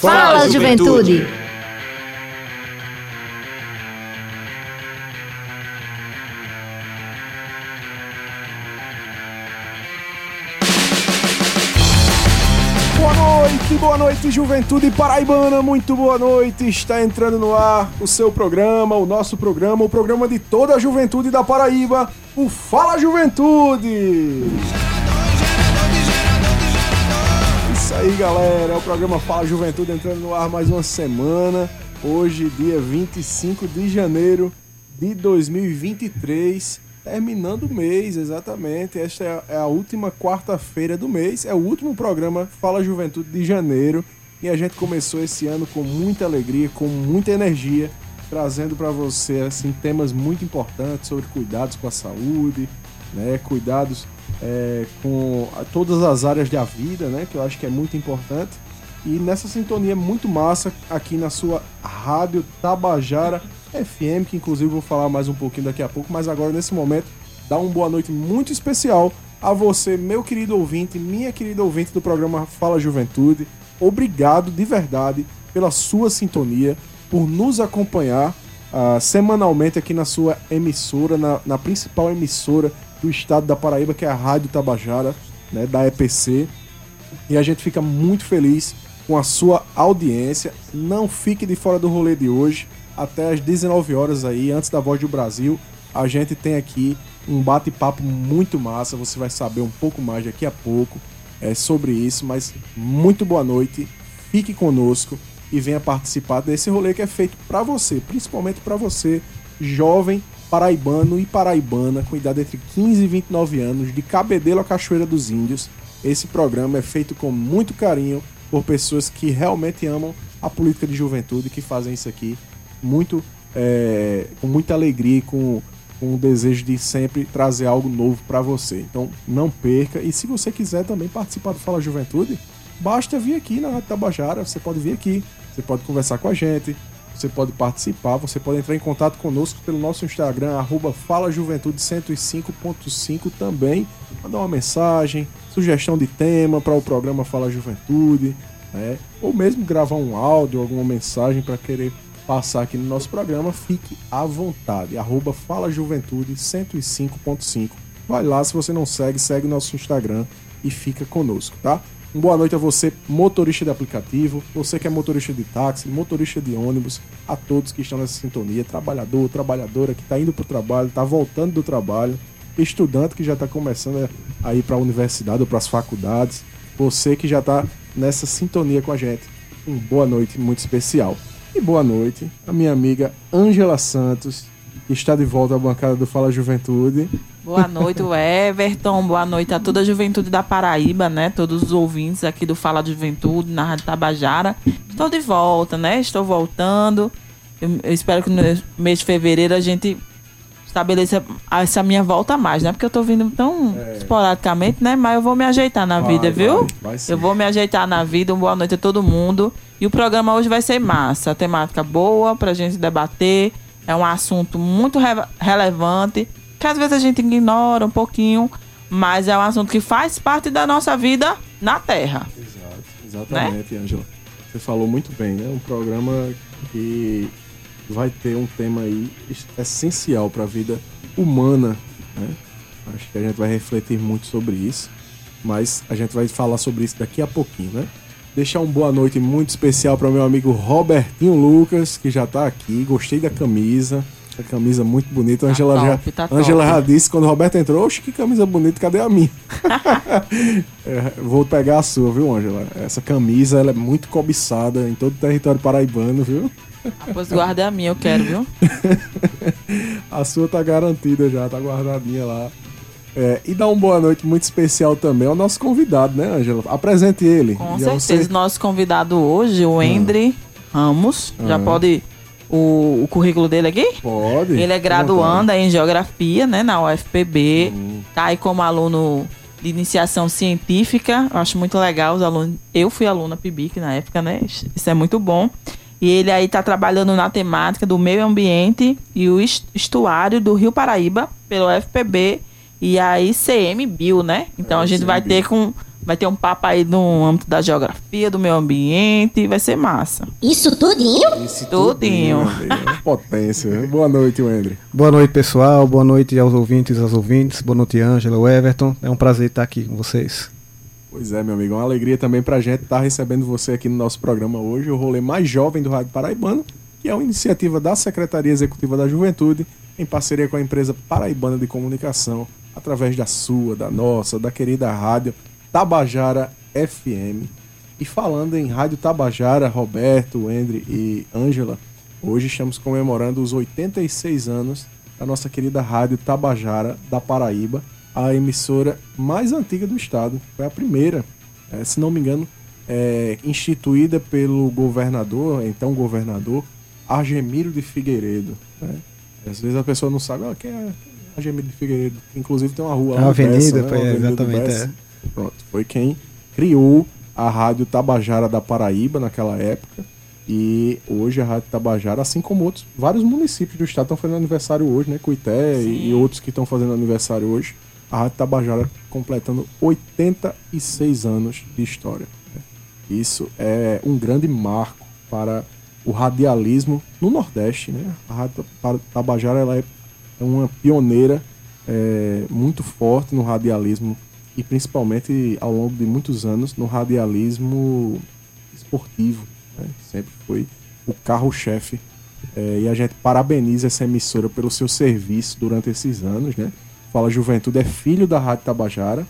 Fala, juventude. Boa noite, boa noite, juventude paraibana, muito boa noite. Está entrando no ar o seu programa, o nosso programa, o programa de toda a juventude da Paraíba, o Fala Juventude. Aí, galera, é o programa Fala Juventude entrando no ar mais uma semana. Hoje, dia 25 de janeiro de 2023, terminando o mês, exatamente. Esta é a- é a última quarta-feira do mês, é o último programa Fala Juventude de janeiro. E a gente começou esse ano com muita alegria, com muita energia, trazendo para você assim, temas muito importantes sobre cuidados com a saúde, né? Cuidados é, com todas as áreas da vida, né? Que eu acho que é muito importante. E nessa sintonia muito massa aqui na sua Rádio Tabajara FM, que inclusive vou falar mais um pouquinho daqui a pouco, mas agora nesse momento dá uma boa noite muito especial a você, meu querido ouvinte, minha querida ouvinte do programa Fala Juventude. Obrigado de verdade pela sua sintonia, por nos acompanhar ah, semanalmente aqui na sua emissora, na, na principal emissora do estado da Paraíba, que é a Rádio Tabajara, né, da EPC. E a gente fica muito feliz com a sua audiência. Não fique de fora do rolê de hoje. Até às 19 horas aí, antes da Voz do Brasil, a gente tem aqui um bate-papo muito massa. Você vai saber um pouco mais daqui a pouco é, sobre isso. Mas muito boa noite. Fique conosco e venha participar desse rolê que é feito para você, principalmente para você, jovem paraibano e paraibana com idade entre 15 e 29 anos, de Cabedelo a Cachoeira dos Índios. Esse programa é feito com muito carinho por pessoas que realmente amam a política de juventude, que fazem isso aqui muito é, com muita alegria e com, com o desejo de sempre trazer algo novo para você. Então não perca. E se você quiser também participar do Fala Juventude, basta vir aqui na Rádio Tabajara. Você pode vir aqui, você pode conversar com a gente, você pode participar, você pode entrar em contato conosco pelo nosso Instagram, arroba FalaJuventude105.5 também. Mandar uma mensagem, sugestão de tema para o programa Fala Juventude, né? ou mesmo gravar um áudio, alguma mensagem para querer passar aqui no nosso programa, fique à vontade. Arroba FalaJuventude105.5. Vai lá, se você não segue, segue nosso Instagram e fica conosco, tá? Boa noite a você, motorista de aplicativo, você que é motorista de táxi, motorista de ônibus, a todos que estão nessa sintonia, trabalhador, trabalhadora que está indo para o trabalho, está voltando do trabalho, estudante que já está começando a ir para a universidade ou para as faculdades, você que já está nessa sintonia com a gente. Um boa noite muito especial. E boa noite a minha amiga Ângela Santos, está de volta à bancada do Fala Juventude. Boa noite, Everton. Boa noite a toda a juventude da Paraíba, né? Todos os ouvintes aqui do Fala de Juventude, na Rádio Tabajara. Estou de volta, né? Estou voltando. Eu, eu espero que no mês de fevereiro a gente estabeleça essa minha volta mais, né? Porque eu tô vindo tão esporadicamente, né? Mas eu vou me ajeitar na Vai, vida, viu? vai, vai eu vou me ajeitar na vida. Um boa noite a todo mundo. E o programa hoje vai ser massa. Temática boa pra gente debater. É um assunto muito re- relevante, que às vezes a gente ignora um pouquinho, mas é um assunto que faz parte da nossa vida na Terra. Exato, exatamente, Ângela. Você falou muito bem, né? Um programa que vai ter um tema aí es- essencial para a vida humana, né? Acho que a gente vai refletir muito sobre isso, mas a gente vai falar sobre isso daqui a pouquinho, né? Deixar uma boa noite muito especial para meu amigo Robertinho Lucas, que já tá aqui. Gostei da camisa. Essa camisa muito bonita. A Tá Angela, top, já, tá Angela top. já disse quando o Roberto entrou: Oxe, que camisa bonita, cadê a minha? É, vou pegar a sua, viu, Angela? Essa camisa ela é muito cobiçada em todo o território paraibano, viu? Ah, Pois guarda a minha, eu quero, viu? A sua tá garantida já, tá guardadinha lá. É, e dá uma boa noite muito especial também ao nosso convidado, né, Angela? Apresente ele. Com E certeza. você- Nosso convidado hoje, o Endre Ramos. Já Ah. pode. O, o currículo dele aqui? Pode. Ele é graduando em Geografia, né, na UFPB. Hum. Tá aí como aluno de iniciação científica. Eu acho muito legal os alunos. Eu fui aluna PIBIC na época, né? Isso é muito bom. E ele aí tá trabalhando na temática do meio ambiente e o est- estuário do Rio Paraíba pelo UFPB e a ICM Bio, né? Então É, a gente vai ter com Vai ter um papo aí no âmbito da geografia, do meio ambiente, vai ser massa. Isso tudinho? Isso tudinho. tudinho Potência. Boa noite, Wendry. Boa noite, pessoal. Boa noite aos ouvintes e às ouvintes. Boa noite, Ângela, Everton. É um prazer estar aqui com vocês. Pois é, meu amigo. É uma alegria também pra gente estar recebendo você aqui no nosso programa hoje, o rolê mais jovem do Rádio Paraibano, que é uma iniciativa da Secretaria Executiva da Juventude, em parceria com a empresa Paraibana de Comunicação, através da sua, da nossa, da querida rádio Tabajara FM. E falando em Rádio Tabajara, Roberto, Wendry e Ângela, hoje estamos comemorando os 86 anos da nossa querida Rádio Tabajara da Paraíba, a emissora mais antiga do estado. Foi a primeira, é, se não me engano, é, instituída pelo governador, então governador, Argemiro de Figueiredo. Né? Às vezes a pessoa não sabe, ah, quem é De Figueiredo? Inclusive tem uma rua lá. A avenida, Bessa, foi, né? exatamente. É. Pronto, foi quem criou a Rádio Tabajara da Paraíba naquela época. E hoje a Rádio Tabajara, assim como outros, vários municípios do estado estão fazendo aniversário hoje, né? Cuité e, e outros que estão fazendo aniversário hoje. A Rádio Tabajara completando 86 anos de história. né? Isso é um grande marco para o radialismo no Nordeste, né? A Rádio Tabajara ela é uma pioneira é, muito forte no radialismo e principalmente ao longo de muitos anos no radialismo esportivo. Né? Sempre foi o carro-chefe. É, e a gente parabeniza essa emissora pelo seu serviço durante esses anos. Né? Fala Juventude é filho da Rádio Tabajara.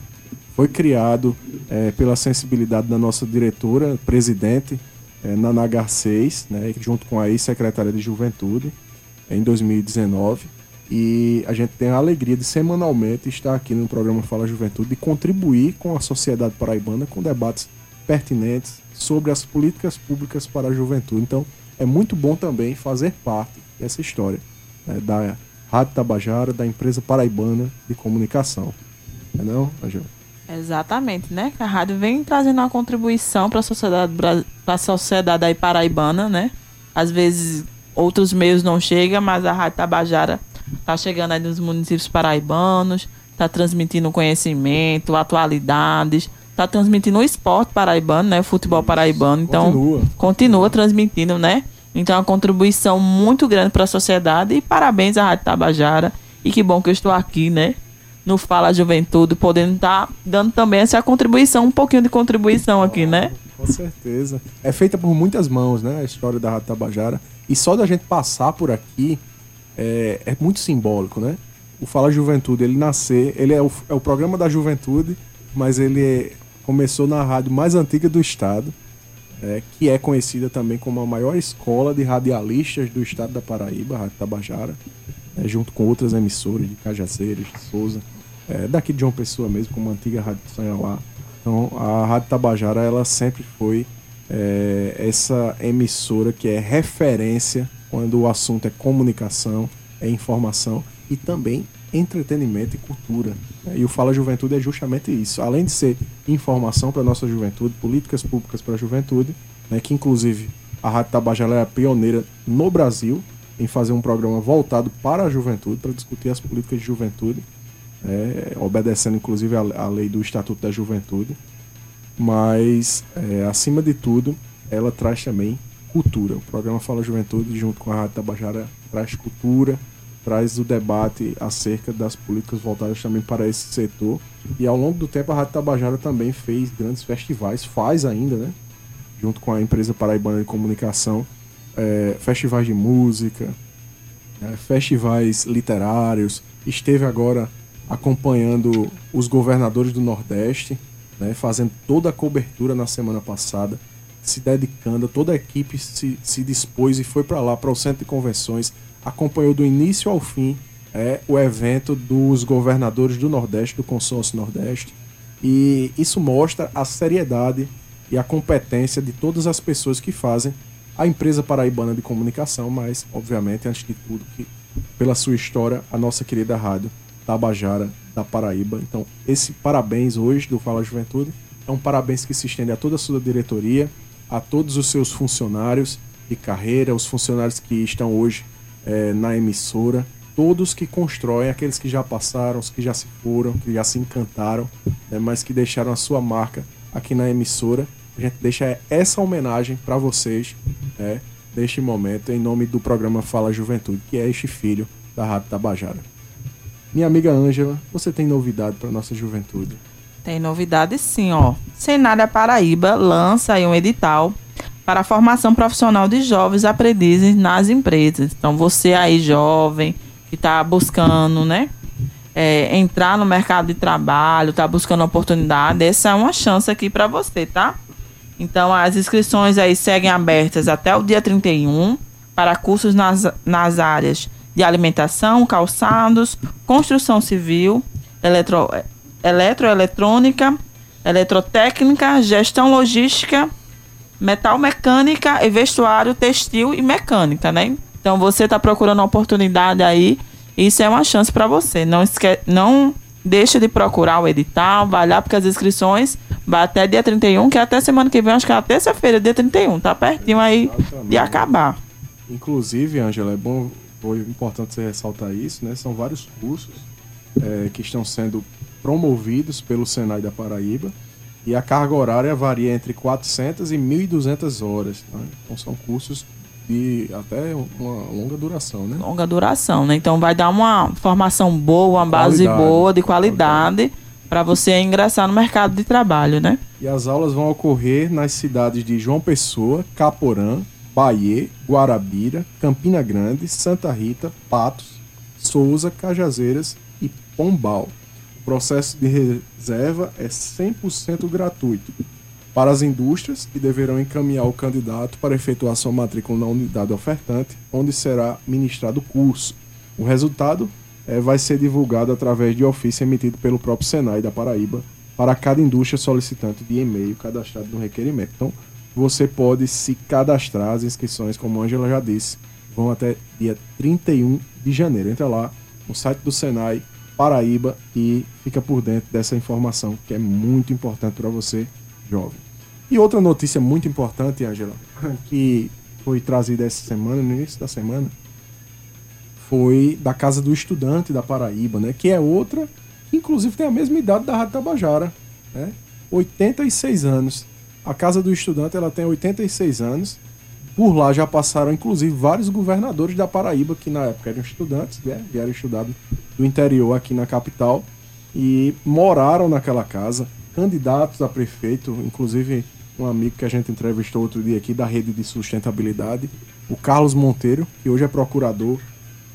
Foi criado é, pela sensibilidade da nossa diretora, presidente, é, Naná Garcês, né? junto com a ex-secretária de Juventude, em 2019. E a gente tem a alegria de semanalmente estar aqui no programa Fala Juventude e contribuir com a sociedade paraibana com debates pertinentes sobre as políticas públicas para a juventude. Então, é muito bom também fazer parte dessa história né, da Rádio Tabajara, da empresa paraibana de comunicação. Não é não, Angela? Exatamente, né? A rádio vem trazendo uma contribuição para a sociedade, para a sociedade aí paraibana, né? Às vezes outros meios não chegam, mas a Rádio Tabajara tá chegando aí nos municípios paraibanos, tá transmitindo conhecimento, atualidades, tá transmitindo o esporte paraibano, né? O futebol paraibano. Então, Continua. continua transmitindo, né? Então, é uma contribuição muito grande para a sociedade e parabéns à Rádio Tabajara. E que bom que eu estou aqui, né? No Fala Juventude, podendo estar dando também essa contribuição, um pouquinho de contribuição aqui, né? Com certeza. É feita por muitas mãos, né? A história da Rádio Tabajara. E só da gente passar por aqui é, é muito simbólico, né? O Fala Juventude, ele nascer, ele é o, é o programa da juventude, mas ele é- começou na rádio mais antiga do estado, é, que é conhecida também como a maior escola de radialistas do estado da Paraíba, a Rádio Tabajara, né, junto com outras emissoras de Cajazeiras, de Souza, é, daqui de João Pessoa mesmo, como a antiga Rádio Sanhauá. Então, a Rádio Tabajara, ela sempre foi é, essa emissora que é referência quando o assunto é comunicação, é informação e também entretenimento e cultura. né? E o Fala Juventude é justamente isso. Além de ser informação para a nossa juventude, políticas públicas para a juventude, né, que inclusive a Rádio Tabajara é pioneira no Brasil em fazer um programa voltado para a juventude, para discutir as políticas de juventude, né, obedecendo inclusive a lei do Estatuto da Juventude. Mas, é, acima de tudo, ela traz também cultura. O programa Fala Juventude, junto com a Rádio Tabajara, traz cultura, traz o debate acerca das políticas voltadas também para esse setor. E ao longo do tempo, a Rádio Tabajara também fez grandes festivais, faz ainda, né? Junto com a empresa paraibana de comunicação, é, festivais de música, é, festivais literários. Esteve agora acompanhando os governadores do Nordeste, né, fazendo toda a cobertura na semana passada, se dedicando, toda a equipe se, se dispôs e foi para lá, para o centro de convenções, acompanhou do início ao fim é, o evento dos governadores do Nordeste, do Consórcio Nordeste, e isso mostra a seriedade e a competência de todas as pessoas que fazem a empresa paraibana de comunicação, mas, obviamente, antes de tudo, que pela sua história, a nossa querida rádio Tabajara da Paraíba. Então, esse parabéns hoje do Fala Juventude é um parabéns que se estende a toda a sua diretoria, a todos os seus funcionários de carreira, os funcionários que estão hoje eh, na emissora todos que constroem, aqueles que já passaram, os que já se foram, que já se encantaram, né, mas que deixaram a sua marca aqui na emissora. A gente deixa essa homenagem para vocês, né, neste momento, em nome do programa Fala Juventude, que é este filho da Rádio Tabajara. Minha amiga Ângela, você tem novidade para nossa juventude? Tem novidade sim, ó. Senária Paraíba lança aí um edital para a formação profissional de jovens aprendizes nas empresas. Então, você aí, jovem, que está buscando, né? É, entrar no mercado de trabalho, está buscando oportunidade, essa é uma chance aqui para você, tá? Então, as inscrições aí seguem abertas até o dia 31 para cursos nas, nas áreas de alimentação, calçados, construção civil, eletro, eletroeletrônica, eletrotécnica, gestão logística, metal mecânica e vestuário textil e mecânica, né? Então você está procurando uma oportunidade aí, isso é uma chance para você. Não esque não deixa de procurar o edital, vai lá porque as inscrições vai até dia 31, que é até semana que vem, acho que é terça-feira, dia 31, tá pertinho aí Exatamente. de acabar. Inclusive, Ângela, é bom foi importante você ressaltar isso, né? São vários cursos é, que estão sendo promovidos pelo Senai da Paraíba e a carga horária varia entre 400 e 1.200 horas. Né? Então são cursos de até uma longa duração, né? Longa duração, né? Então vai dar uma formação boa, uma base qualidade, boa, de qualidade, para você ingressar no mercado de trabalho, né? E as aulas vão ocorrer nas cidades de João Pessoa, Caporã, Bahia, Guarabira, Campina Grande, Santa Rita, Patos, Souza, Cajazeiras e Pombal. Processo de reserva é 100% gratuito para as indústrias que deverão encaminhar o candidato para efetuar sua matrícula na unidade ofertante, onde será ministrado o curso. O resultado é, vai ser divulgado através de ofício emitido pelo próprio Senai da Paraíba para cada indústria solicitante de e-mail cadastrado no requerimento. Então, você pode se cadastrar. As inscrições, como a Angela já disse, vão até dia 31 de janeiro. Entra lá no site do Senai Paraíba e fica por dentro dessa informação que é muito importante para você, jovem. E outra notícia muito importante, Angela, que foi trazida essa semana, no início da semana, foi da Casa do Estudante da Paraíba, né? Que é outra, que inclusive tem a mesma idade da Rádio Tabajara, né? 86 anos. A Casa do Estudante ela tem 86 anos. Por lá já passaram, inclusive, vários governadores da Paraíba, que na época eram estudantes, né? vieram estudar do interior aqui na capital e moraram naquela casa. Candidatos a prefeito, inclusive um amigo que a gente entrevistou outro dia aqui da rede de sustentabilidade, o Carlos Monteiro, que hoje é procurador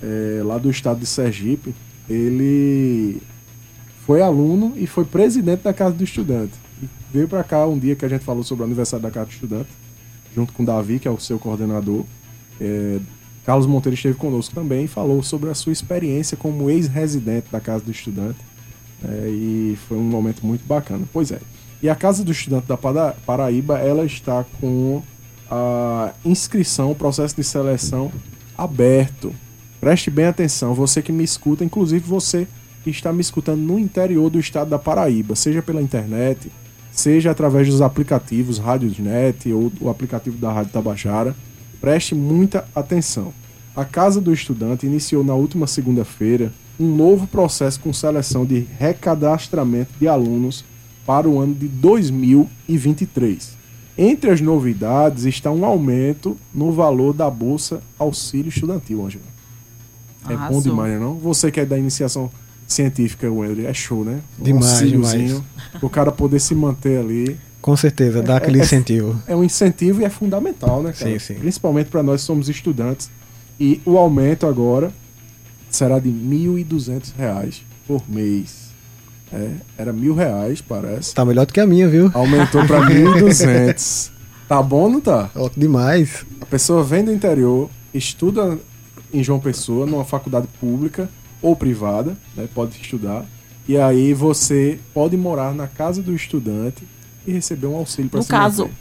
é, lá do estado de Sergipe. Ele foi aluno e foi presidente da Casa do Estudante veio para cá um dia que a gente falou sobre o aniversário da Casa do Estudante, junto com o Davi, que é o seu coordenador. É, Carlos Monteiro esteve conosco também e falou sobre a sua experiência como ex-residente da Casa do Estudante. É, e foi um momento muito bacana. Pois é. E a Casa do Estudante da Paraíba, ela está com a inscrição, o processo de seleção aberto. Preste bem atenção, você que me escuta, inclusive você que está me escutando no interior do estado da Paraíba, seja pela internet, seja através dos aplicativos Rádiosnet ou o aplicativo da Rádio Tabajara. Preste muita atenção. A Casa do Estudante iniciou na última segunda-feira um novo processo com seleção de recadastramento de alunos para o ano de 2023. Entre as novidades está um aumento no valor da Bolsa Auxílio Estudantil, Angela. É bom demais, não? Você que é da iniciação científica, o é show, né? Um demais, demais. O cara poder se manter ali. Com certeza, dá é, aquele é, incentivo. É um incentivo e é fundamental, né, cara? Sim, sim. Principalmente para nós que somos estudantes. E o aumento agora será de R$ 1.200 por mês. É, era mil reais, parece. Tá melhor do que a minha, viu? Aumentou para 1.200. tá bom, não tá? Ótimo demais. A pessoa vem do interior, estuda em João Pessoa, numa faculdade pública, ou privada, né, pode estudar. E aí você pode morar na casa do estudante e receber um auxílio para No caso, manter.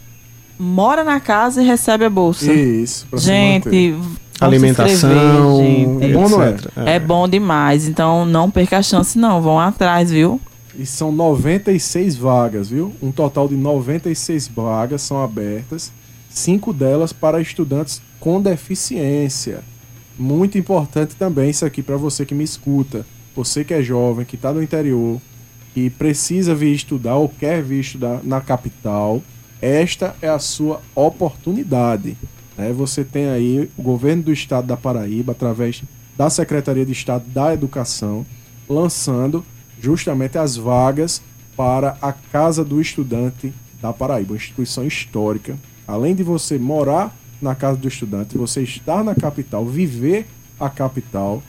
mora na casa e recebe a bolsa. Isso, pra Gente, alimentação, gente. É bom, não é? é? É bom demais, então não perca a chance não, vão atrás, viu? E são 96 vagas, viu? Um total de 96 vagas são abertas, cinco delas para estudantes com deficiência. muito importante também isso aqui para você que me escuta, você que é jovem, que está no interior, que precisa vir estudar ou quer vir estudar na capital, esta é a sua oportunidade. Né? Você tem aí o governo do estado da Paraíba, através da Secretaria de Estado da Educação, lançando justamente as vagas para a Casa do Estudante da Paraíba, uma instituição histórica. Além de você morar na Casa do Estudante, você estar na capital, viver a capital,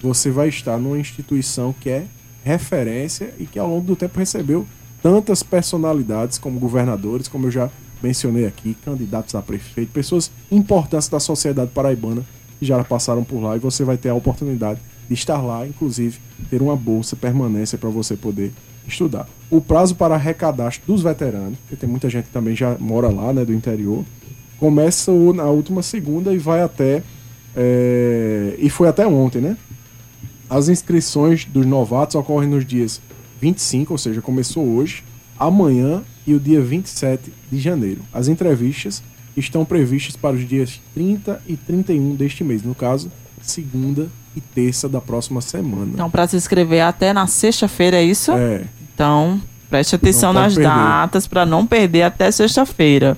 você vai estar numa instituição que é referência e que ao longo do tempo recebeu tantas personalidades como governadores, como eu já mencionei aqui, candidatos a prefeito, pessoas importantes da sociedade paraibana que já passaram por lá e você vai ter a oportunidade de estar lá, inclusive ter uma bolsa permanência para você poder estudar. O prazo para arrecadastro dos veteranos, porque tem muita gente que também já mora lá, né, do interior, começa na última segunda e vai até é, e foi até ontem, né? As inscrições dos novatos ocorrem nos dias 25, ou seja, começou hoje, amanhã e o dia 27 de janeiro. As entrevistas estão previstas para os dias 30 e 31 deste mês, no caso, segunda e terça da próxima semana. Então, para se inscrever até na sexta-feira, é isso? É. Então, preste atenção nas perder. datas para não perder até sexta-feira.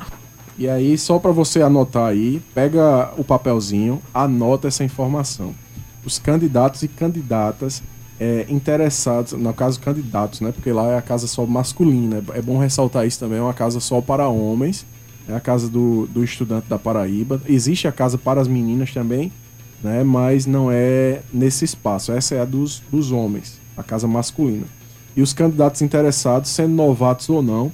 E aí, só para você anotar aí, pega o papelzinho, anota essa informação os candidatos e candidatas é, interessados, no caso candidatos, né? Porque lá é a casa só masculina. É bom ressaltar isso também, é uma casa só para homens. É a casa do, do estudante da Paraíba. Existe a casa para as meninas também, né? Mas não é nesse espaço. Essa é a dos, dos homens, a casa masculina. E os candidatos interessados, sendo novatos ou não,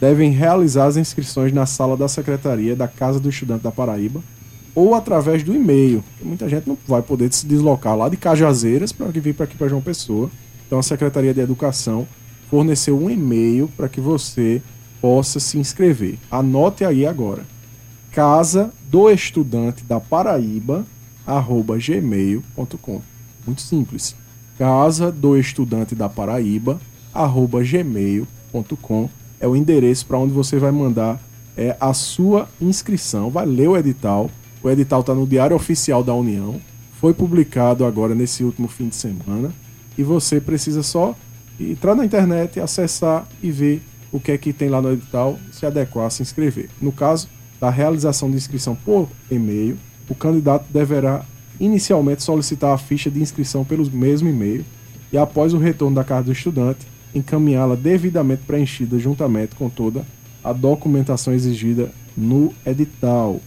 devem realizar as inscrições na sala da secretaria da Casa do Estudante da Paraíba, ou através do e-mail. Muita gente não vai poder se deslocar lá de Cajazeiras para vir para aqui para João Pessoa. Então a Secretaria de Educação forneceu um e-mail para que você possa se inscrever. Anote aí agora. Casa do Estudante da Paraíba arroba gmail.com. Muito simples. Casa do Estudante da Paraíba arroba gmail.com é o endereço para onde você vai mandar é, a sua inscrição. Vai ler o edital o edital está no Diário Oficial da União, foi publicado agora nesse último fim de semana, e você precisa só entrar na internet, acessar e ver o que é que tem lá no edital, se adequar, se inscrever. No caso da realização de inscrição por e-mail, o candidato deverá inicialmente solicitar a ficha de inscrição pelo mesmo e-mail e, após o retorno da carta do estudante, encaminhá-la devidamente preenchida juntamente com toda a documentação exigida no edital.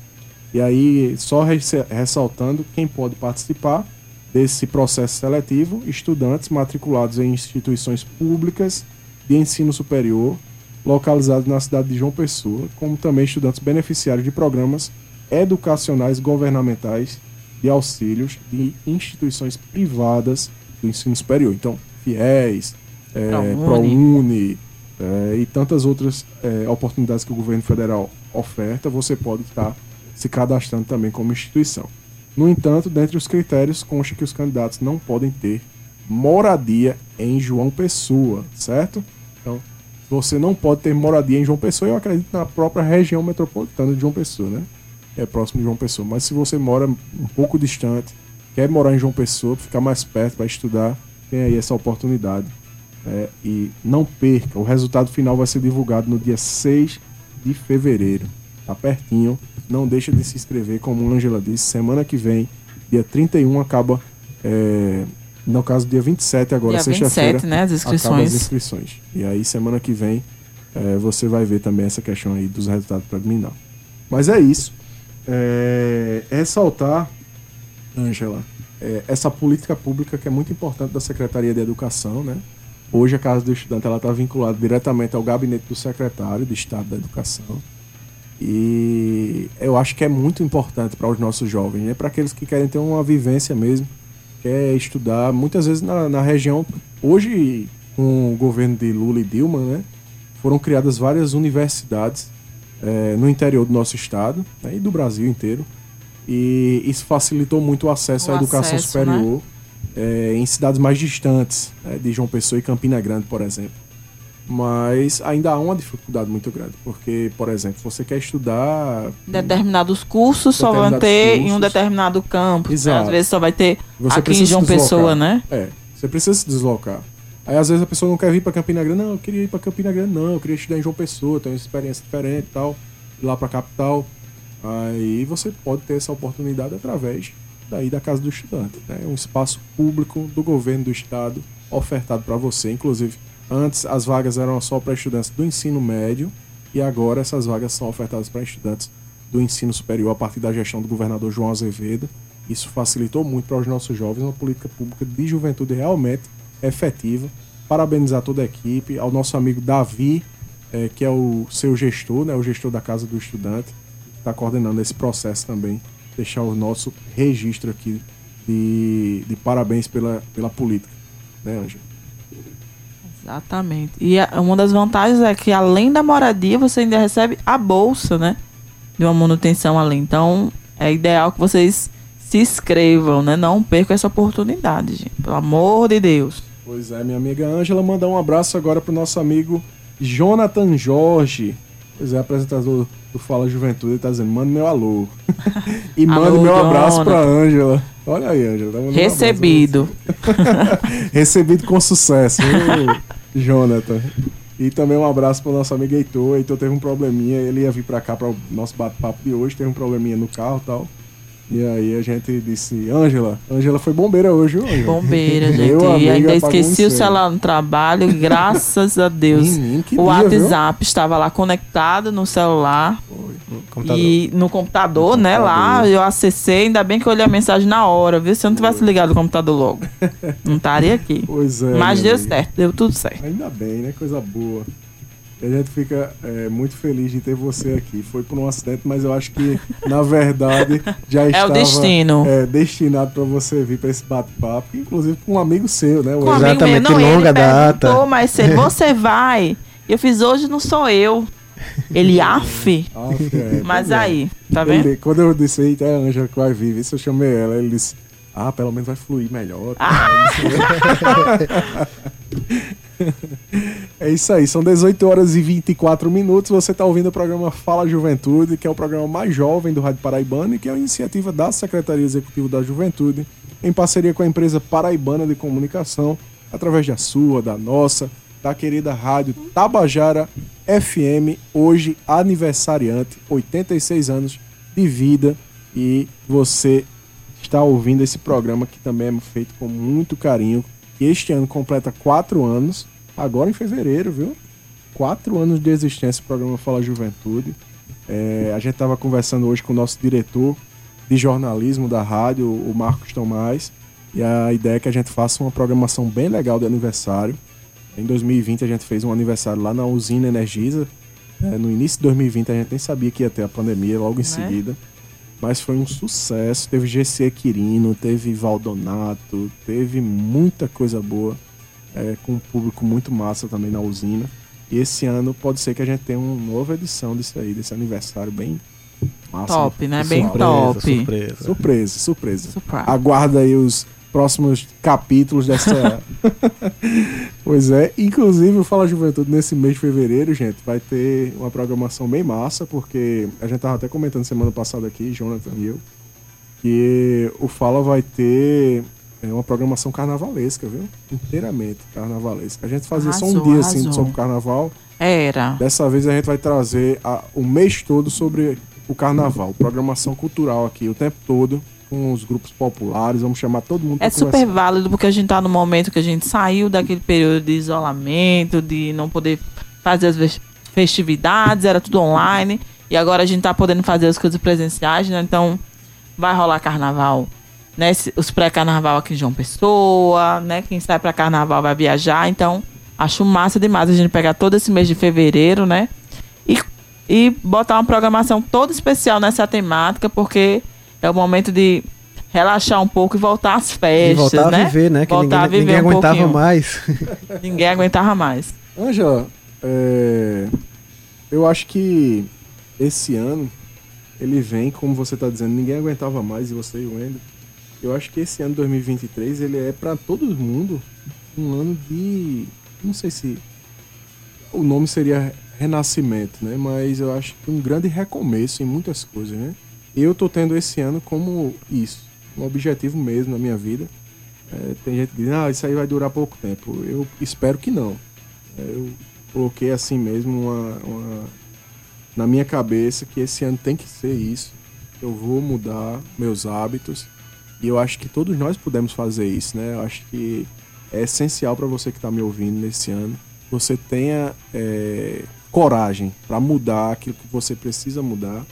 E aí, só ressaltando, quem pode participar desse processo seletivo, estudantes matriculados em instituições públicas de ensino superior, localizados na cidade de João Pessoa, como também estudantes beneficiários de programas educacionais governamentais de auxílios de instituições privadas do ensino superior. Então, FIES, é, ProUni é, e tantas outras é, oportunidades que o governo federal oferta, você pode estar se cadastrando também como instituição. No entanto, dentre os critérios consta que os candidatos não podem ter moradia em João Pessoa, certo? Então, você não pode ter moradia em João Pessoa, eu acredito na própria região metropolitana de João Pessoa, né? É próximo de João Pessoa. Mas se você mora um pouco distante, quer morar em João Pessoa, ficar mais perto, para estudar, tem aí essa oportunidade. É, e não perca, o resultado final vai ser divulgado no dia 6 de fevereiro. Tá pertinho. Não deixa de se inscrever, como a Angela disse. Semana que vem, dia 31, acaba. É, no caso, dia 27, agora, sexta-feira. né? As inscrições. as inscrições. E aí, semana que vem, é, você vai ver também essa questão aí dos resultados preliminar. Mas é isso. É, ressaltar, Angela, é, essa política pública que é muito importante da Secretaria de Educação, né? Hoje a Casa do Estudante está vinculada diretamente ao gabinete do secretário de Estado da Educação. E eu acho que é muito importante para os nossos jovens, né? para aqueles que querem ter uma vivência mesmo, quer estudar, muitas vezes na, na região. Hoje, com o governo de Lula e Dilma, né? foram criadas várias universidades é, no interior do nosso estado né? e do Brasil inteiro. E isso facilitou muito o acesso o à educação acesso, superior né? é, em cidades mais distantes, né? de João Pessoa e Campina Grande, por exemplo. Mas ainda há uma dificuldade muito grande, porque, por exemplo, você quer estudar. Determinados cursos só vão ter em um cursos. determinado campo. né? Exato. Às vezes só vai ter Você aqui em João. Pessoa, né? É, você precisa se deslocar. Aí às vezes a pessoa não quer vir pra Campina Grande, não, eu queria ir pra Campina Grande, não, eu queria estudar em João Pessoa, ter uma experiência diferente e tal, ir lá pra capital. Aí você pode ter essa oportunidade através daí da Casa do Estudante. né? Um espaço público do governo do estado ofertado para você. Inclusive, antes as vagas eram só para estudantes do ensino médio e agora essas vagas são ofertadas para estudantes do ensino superior a partir da gestão do governador João Azevedo. Isso facilitou muito para os nossos jovens uma política pública de juventude realmente efetiva. Parabenizar toda a equipe, ao nosso amigo Davi, eh, que é o seu gestor, né, o gestor da Casa do Estudante, está coordenando esse processo também. Deixar o nosso registro aqui de, de parabéns pela, pela política, né, Ângela? Exatamente. E a- uma das vantagens é que além da moradia, você ainda recebe a bolsa, né? De uma manutenção além. Então, é ideal que vocês se inscrevam, né? Não percam essa oportunidade, gente. Pelo amor de Deus. Pois é, minha amiga Ângela, mandar um abraço agora pro nosso amigo Jonathan Jorge. Pois é, apresentador do Fala Juventude, ele tá dizendo, manda meu alô. e manda Alô, meu abraço Jonathan. pra Ângela. Olha aí, Ângela. tá mandando um abraço Recebido. Recebido com sucesso, Jonathan. E também um abraço pro nosso amigo Heitor. Heitor teve um probleminha, ele ia vir pra cá para o nosso bate-papo de hoje, teve um probleminha no carro e tal. E aí a gente disse, Ângela, Ângela foi bombeira hoje, viu, Ângela? Bombeira, gente. E ainda esqueci o celular no trabalho. Graças a Deus. Menino, o dia, viu? WhatsApp estava lá conectado no celular. Computador. E no computador, No né? computador. Lá eu acessei, ainda bem que eu olhei a mensagem na hora, viu? Se eu não tivesse ligado o computador logo, não estaria aqui. Pois é. Mas deu amiga. certo, deu tudo certo. Ainda bem, né? Coisa boa. E a gente fica é, muito feliz de ter você aqui. Foi por um acidente, mas eu acho que, na verdade, já É estava o destino. é, destinado para você vir para esse bate-papo. Inclusive com um amigo seu, né? o Com um Exatamente, não, longa ele data. perguntou mais cedo, você vai? Eu fiz hoje, não sou eu. Ele, af. É, Mas é. aí, tá vendo? Ele- quando eu disse, eita, é a Ângela que vai vir, isso eu chamei ela. Ele disse, ah, pelo menos vai fluir melhor. Ah! É isso aí, são 18 horas e 24 minutos. Você está ouvindo o programa Fala Juventude, que é o programa mais jovem do Rádio Paraibano e que é uma iniciativa da Secretaria Executiva da Juventude, em parceria com a empresa Paraibana de Comunicação, através da sua, da nossa, da querida rádio Tabajara FM, hoje aniversariante, 86 anos de vida. E você está ouvindo esse programa que também é feito com muito carinho. Que este ano completa quatro anos, agora em fevereiro, viu? Quatro anos de existência do programa Fala Juventude. É, a gente estava conversando hoje com o nosso diretor de jornalismo da rádio, o Marcos Tomás, e a ideia é que a gente faça uma programação bem legal de aniversário. Em 2020 a gente fez um aniversário lá na usina Energisa. É, no início de 2020 a gente nem sabia que ia ter a pandemia logo em Né? seguida. Mas foi um sucesso. Teve GC Quirino, teve Valdonato, teve muita coisa boa. É, com um público muito massa também na usina. E esse ano pode ser que a gente tenha uma nova edição disso aí, desse aniversário bem massa. Top, né? Bem pessoal. top. Surpresa. Surpresa, surpresa. Surprise. Aguarda aí os próximos capítulos dessa. pois é, inclusive o Fala Juventude nesse mês de fevereiro, gente, vai ter uma programação bem massa, porque a gente tava até comentando semana passada aqui, Jonathan e eu, que o Fala vai ter é, uma programação carnavalesca, viu? Inteiramente carnavalesca. A gente fazia só um Arrasou, dia assim arrasou. sobre o carnaval. Era. Dessa vez a gente vai trazer a- o mês todo sobre o carnaval, programação cultural aqui, o tempo todo, com os grupos populares, vamos chamar todo mundo É super válido porque a gente tá no momento que a gente saiu daquele período de isolamento, de não poder fazer as festividades, era tudo online. E agora a gente tá podendo fazer as coisas presenciais, né? Então vai rolar carnaval, né? Os pré-carnaval aqui em João Pessoa, né? Quem sai pra carnaval vai viajar. Então acho massa demais a gente pegar todo esse mês de fevereiro, né? E, e botar uma programação toda especial nessa temática, porque é o momento de relaxar um pouco e voltar às E festas, voltar né? a viver, né? Que Voltar a ninguém, viver ninguém um aguentava pouquinho. mais. Ninguém aguentava mais. Ângela, é, eu acho que esse ano ele vem, como você tá dizendo, ninguém aguentava mais, e você e o Wendel. Eu acho que esse ano 2023 ele é para todo mundo um ano de. Não sei se. o nome seria renascimento, né? Mas eu acho que um grande recomeço em muitas coisas, né? Eu tô tendo esse ano como isso, um objetivo mesmo na minha vida. É, tem gente que diz, ah, isso aí vai durar pouco tempo. Eu espero que não. É, eu coloquei assim mesmo uma, uma, na minha cabeça que esse ano tem que ser isso. Eu vou mudar meus hábitos e eu acho que todos nós podemos fazer isso, né? Eu acho que é essencial para você que está me ouvindo nesse ano, você tenha é, coragem para mudar aquilo que você precisa mudar,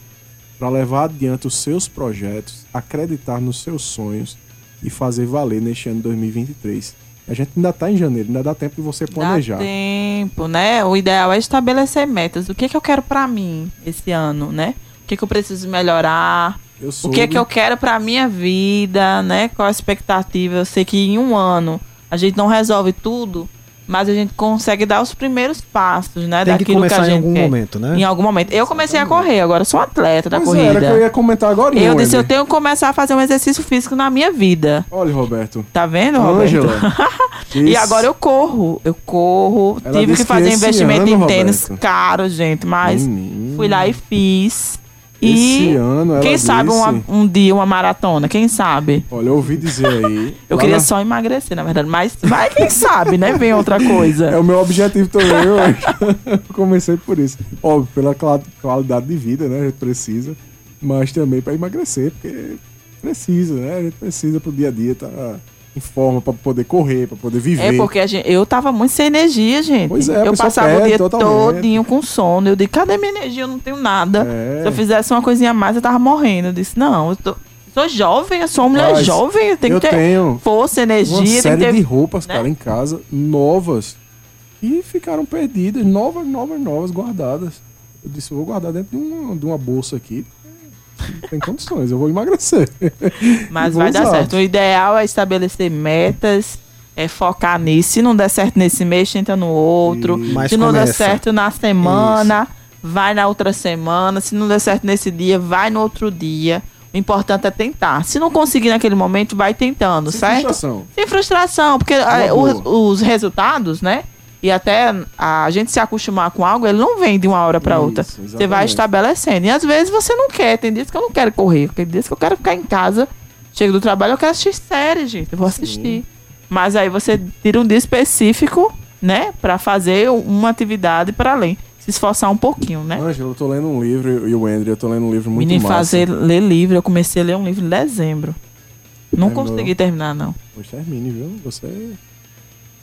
para levar adiante os seus projetos, acreditar nos seus sonhos e fazer valer neste ano 2023. A gente ainda está em janeiro, ainda dá tempo de você planejar. Dá tempo, né? O ideal é estabelecer metas. O que, que eu quero para mim esse ano, né? O que, que eu preciso melhorar? O que, que eu quero para minha vida, né? Qual a expectativa? Eu sei que em um ano a gente não resolve tudo, mas a gente consegue dar os primeiros passos, né? Tem que começar que a gente em algum quer. momento, né? Em algum momento. Eu comecei a correr, agora sou atleta da Pois é, corrida. era que eu ia comentar agora. Eu disse, eu tenho que começar a fazer um exercício físico na minha vida. Olha, Roberto. Tá vendo, Roberto? E agora eu corro. Eu corro. Ela Tive que fazer que investimento ano, em tênis Roberto. caro, gente. Mas Menino. fui lá e fiz. Esse E ano ela quem sabe disse- uma- um dia uma maratona, quem sabe? Olha, eu ouvi dizer aí. Eu queria na- só emagrecer, na verdade, mas vai quem sabe, né? Vem outra coisa. É o meu objetivo também, eu comecei por isso. Óbvio, pela qualidade de vida, né? A gente precisa. Mas também para emagrecer, porque precisa, né? A gente precisa pro dia a dia estar em forma para poder correr, para poder viver. É porque a gente, eu tava muito sem energia, gente. Pois é, eu passava o perde dia totalmente. todinho com sono. Eu disse, cadê minha energia? Eu não tenho nada. É. Se eu fizesse uma coisinha a mais, eu tava morrendo. Eu disse, não, eu tô- sou jovem, eu sou uma mulher Mas jovem, eu tenho eu que ter tenho força, energia, uma série ter de roupas, né? cara, em casa, novas, e ficaram perdidas, novas, novas, novas, guardadas. Eu disse, eu vou guardar dentro de uma, de uma bolsa aqui. Não tem condições, eu vou emagrecer. Mas Vou vai dar usar. certo. O ideal é estabelecer metas, é focar nisso. Se não der certo nesse mês, tenta no outro. Mas Se não der começa. certo na semana, vai na outra semana. Se não der certo nesse dia, vai no outro dia. O importante é tentar. Se não conseguir naquele momento, vai tentando, Sem certo? frustração. Sem frustração, porque boa. os, os resultados, né? E até a gente se acostumar com algo, ele não vem de uma hora para outra. Você vai exatamente. estabelecendo. E às vezes você não quer. Tem dias que eu não quero correr. Tem dias que eu quero ficar em casa. Chego do trabalho, eu quero assistir série, gente. Eu vou assistir. Mas aí você tira um dia específico, né? Pra fazer uma atividade para além. Se esforçar um pouquinho, né? Ângelo, eu tô lendo um livro, e o Andrew, eu tô lendo um livro muito Menino, massa. fazer ler livro. Eu comecei a ler um livro em dezembro. Não Terminou? consegui terminar, não. Pois termine, viu? Você,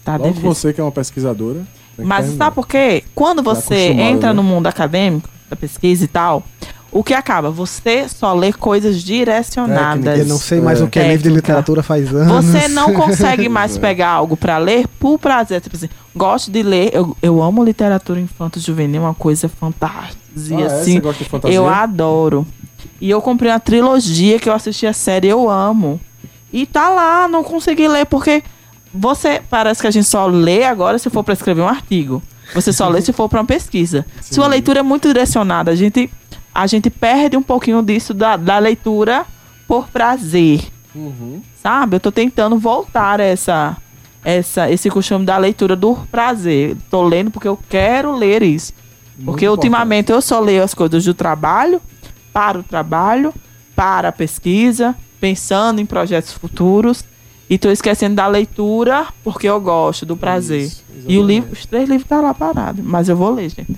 Tá logo difícil. você que é uma pesquisadora. que Mas terminar. sabe por quê? Quando você acostumado, entra né? no mundo acadêmico, da pesquisa e tal, o que acaba? Você só lê coisas direcionadas. Eu não sei mais É. o que é livro de Técnica. literatura faz anos. Você não consegue mais É. pegar algo pra ler por prazer. Tipo assim, gosto de ler, eu, eu amo literatura infanto-juvenil, uma coisa fantástica. Ah, é? assim, Você gosta de fantasia? eu adoro. E eu comprei uma trilogia que eu assisti a série, eu amo. E tá lá, não consegui ler, porque você. Parece que a gente só lê agora se for pra escrever um artigo. Você só lê se for pra uma pesquisa. Sim. uma leitura é muito direcionada, a gente, a gente perde um pouquinho disso da, da leitura por prazer. Uhum. Sabe? Eu tô tentando voltar essa, essa, esse costume da leitura do prazer. Tô lendo porque eu quero ler isso. Porque Muito ultimamente eu só leio as coisas do trabalho, para o trabalho, para a pesquisa, pensando em projetos futuros. E tô esquecendo da leitura porque eu gosto do prazer. Isso, e o livro, os três livros tá lá parado, mas eu vou ler, gente.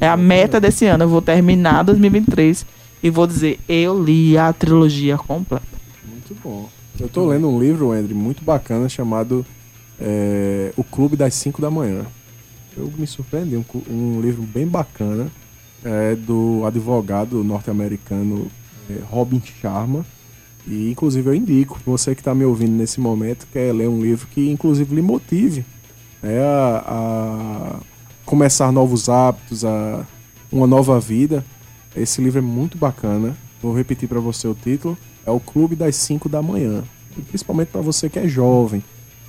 É a meta desse ano. Eu vou terminar 2023 e vou dizer, eu li a trilogia completa. Muito bom. Eu tô lendo um livro, Andrew, muito bacana, chamado é, O Clube das 5 da Manhã. Eu me surpreendi, um, um livro bem bacana, é, do advogado norte-americano é, Robin Sharma. E, inclusive, eu indico, você que está me ouvindo nesse momento, quer ler um livro que, inclusive, lhe motive né, a, a começar novos hábitos, a uma nova vida. Esse livro é muito bacana. Vou repetir para você o título. É o Clube das 5 da Manhã. E principalmente para você que é jovem,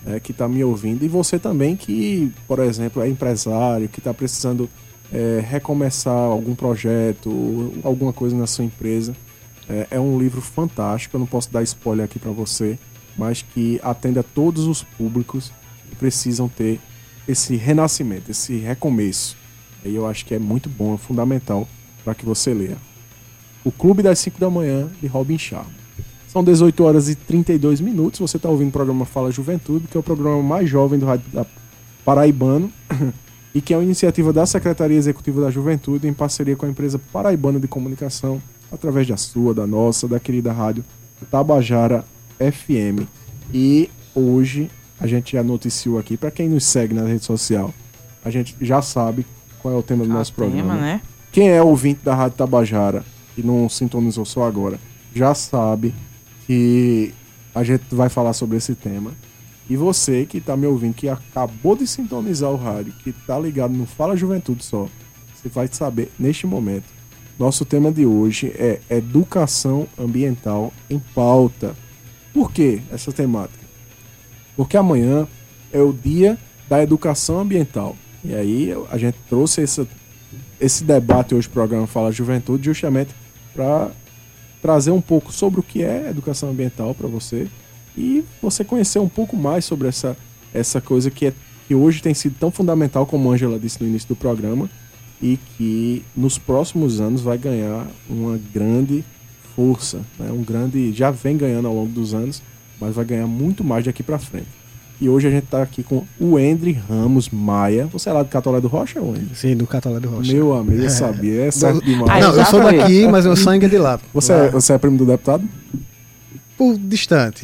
né, que está me ouvindo. E você também que, por exemplo, é empresário, que está precisando é, recomeçar algum projeto, alguma coisa na sua empresa. É, é um livro fantástico. Eu não posso dar spoiler aqui para você, mas que atende a todos os públicos que precisam ter esse renascimento, esse recomeço. E eu acho que é muito bom, é fundamental para que você leia. O Clube das 5 da Manhã, de Robin Sharma. São 18 horas e 32 minutos. Você está ouvindo o programa Fala Juventude, que é o programa mais jovem do rádio Paraibano e que é uma iniciativa da Secretaria Executiva da Juventude em parceria com a empresa Paraibana de Comunicação, através da sua, da nossa, da querida rádio Tabajara FM. E hoje a gente já noticiou aqui, para quem nos segue na rede social, a gente já sabe qual é o tema do Ah, nosso tema, programa. né? Quem é ouvinte da Rádio Tabajara e não sintonizou só agora, já sabe que a gente vai falar sobre esse tema. E você que está me ouvindo, que acabou de sintonizar o rádio, que está ligado no Fala Juventude só, você vai saber neste momento. Nosso tema de hoje é educação ambiental em pauta. Por que essa temática? Porque amanhã é o dia da educação ambiental. E aí a gente trouxe essa, esse debate hoje, o programa Fala Juventude, justamente para trazer um pouco sobre o que é educação ambiental para você e você conhecer um pouco mais sobre essa, essa coisa que, é, que hoje tem sido tão fundamental, como a Angela disse no início do programa, e que nos próximos anos vai ganhar uma grande força, né? um grande já vem ganhando ao longo dos anos, mas vai ganhar muito mais daqui para frente. E hoje a gente está aqui com o Endre Ramos Maia. Você é lá do Catolé do Rocha, Wendry? Sim, do Catalá do Rocha. Meu amigo, eu sabia. É certo demais. Ai, não, eu sou daqui, mas meu sangue é de lá. Você, é, você é primo do deputado? Por distante.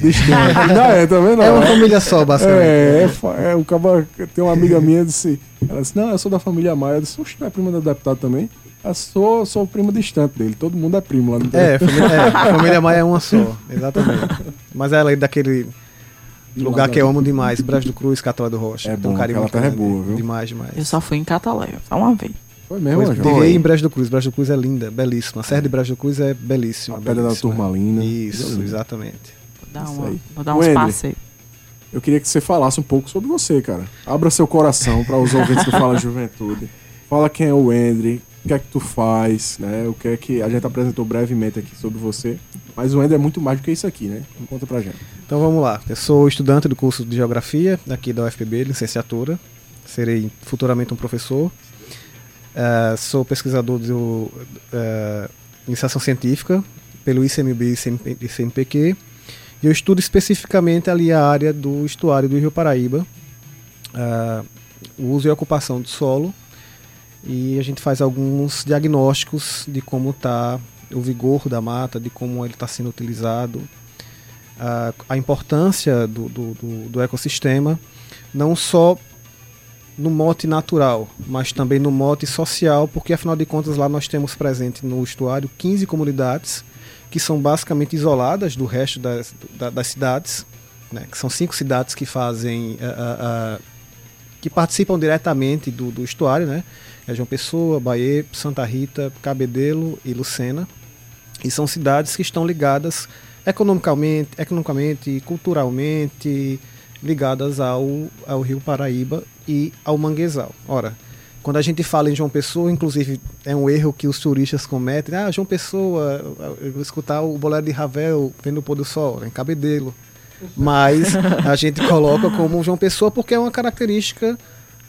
não é, também não. É uma família só, basicamente. É, é, é, o caba, tem uma amiga minha disse, ela disse, não, eu sou da família Maia. Eu disse, oxe, não é prima do deputado também? Eu sou, sou primo distante dele, todo mundo é primo lá no É, família, é, família Maia é uma só, exatamente. Mas ela é daquele lugar que eu amo demais, Brejo do Cruz, Catalá do Rocha. É um bom, carinho aquela terra é boa, viu? Demais, demais. Eu só fui em Catalé, só uma vez. Foi mesmo, Pois, Angela? Vivi em Brejo do Cruz. Brejo do Cruz é linda, belíssima. A Serra de Brejo do Cruz é belíssima. A Pedra da. Turmalina. Isso, exatamente. Vou dar, uma, aí. vou dar uns passeios. Eu queria que você falasse um pouco sobre você, cara. Abra seu coração para os ouvintes do Fala Juventude. Fala quem é o Endre, o que é que tu faz, né? O que é que a gente apresentou brevemente aqui sobre você. Mas o Endre é muito mais do que isso aqui, né? Conta pra gente. Então vamos lá. Eu sou estudante do curso de Geografia aqui da UFPB, licenciatura. Serei futuramente um professor. Eh, sou pesquisador de iniciação científica pelo ICMB e CNP e eu estudo especificamente ali a área do estuário do Rio Paraíba, eh, o uso e ocupação do solo. E a gente faz alguns diagnósticos de como está o vigor da mata, de como ele está sendo utilizado, a, a importância do, do, do, do ecossistema, não só no mote natural, mas também no mote social, porque afinal de contas lá nós temos presente no estuário 15 comunidades que são basicamente isoladas do resto das, da- das cidades, né, que são cinco cidades que fazem, ah, ah, ah, que participam diretamente do, do estuário, né, é João Pessoa, Bahia, Santa Rita, Cabedelo e Lucena, e são cidades que estão ligadas economicamente, economicamente culturalmente, ligadas ao, ao Rio Paraíba e ao Manguezal. Ora, quando a gente fala em João Pessoa, inclusive é um erro que os turistas cometem. Ah, João Pessoa, eu vou escutar o bolero de Ravel vendo o pôr do sol, em Cabedelo. Mas a gente coloca como João Pessoa porque é uma característica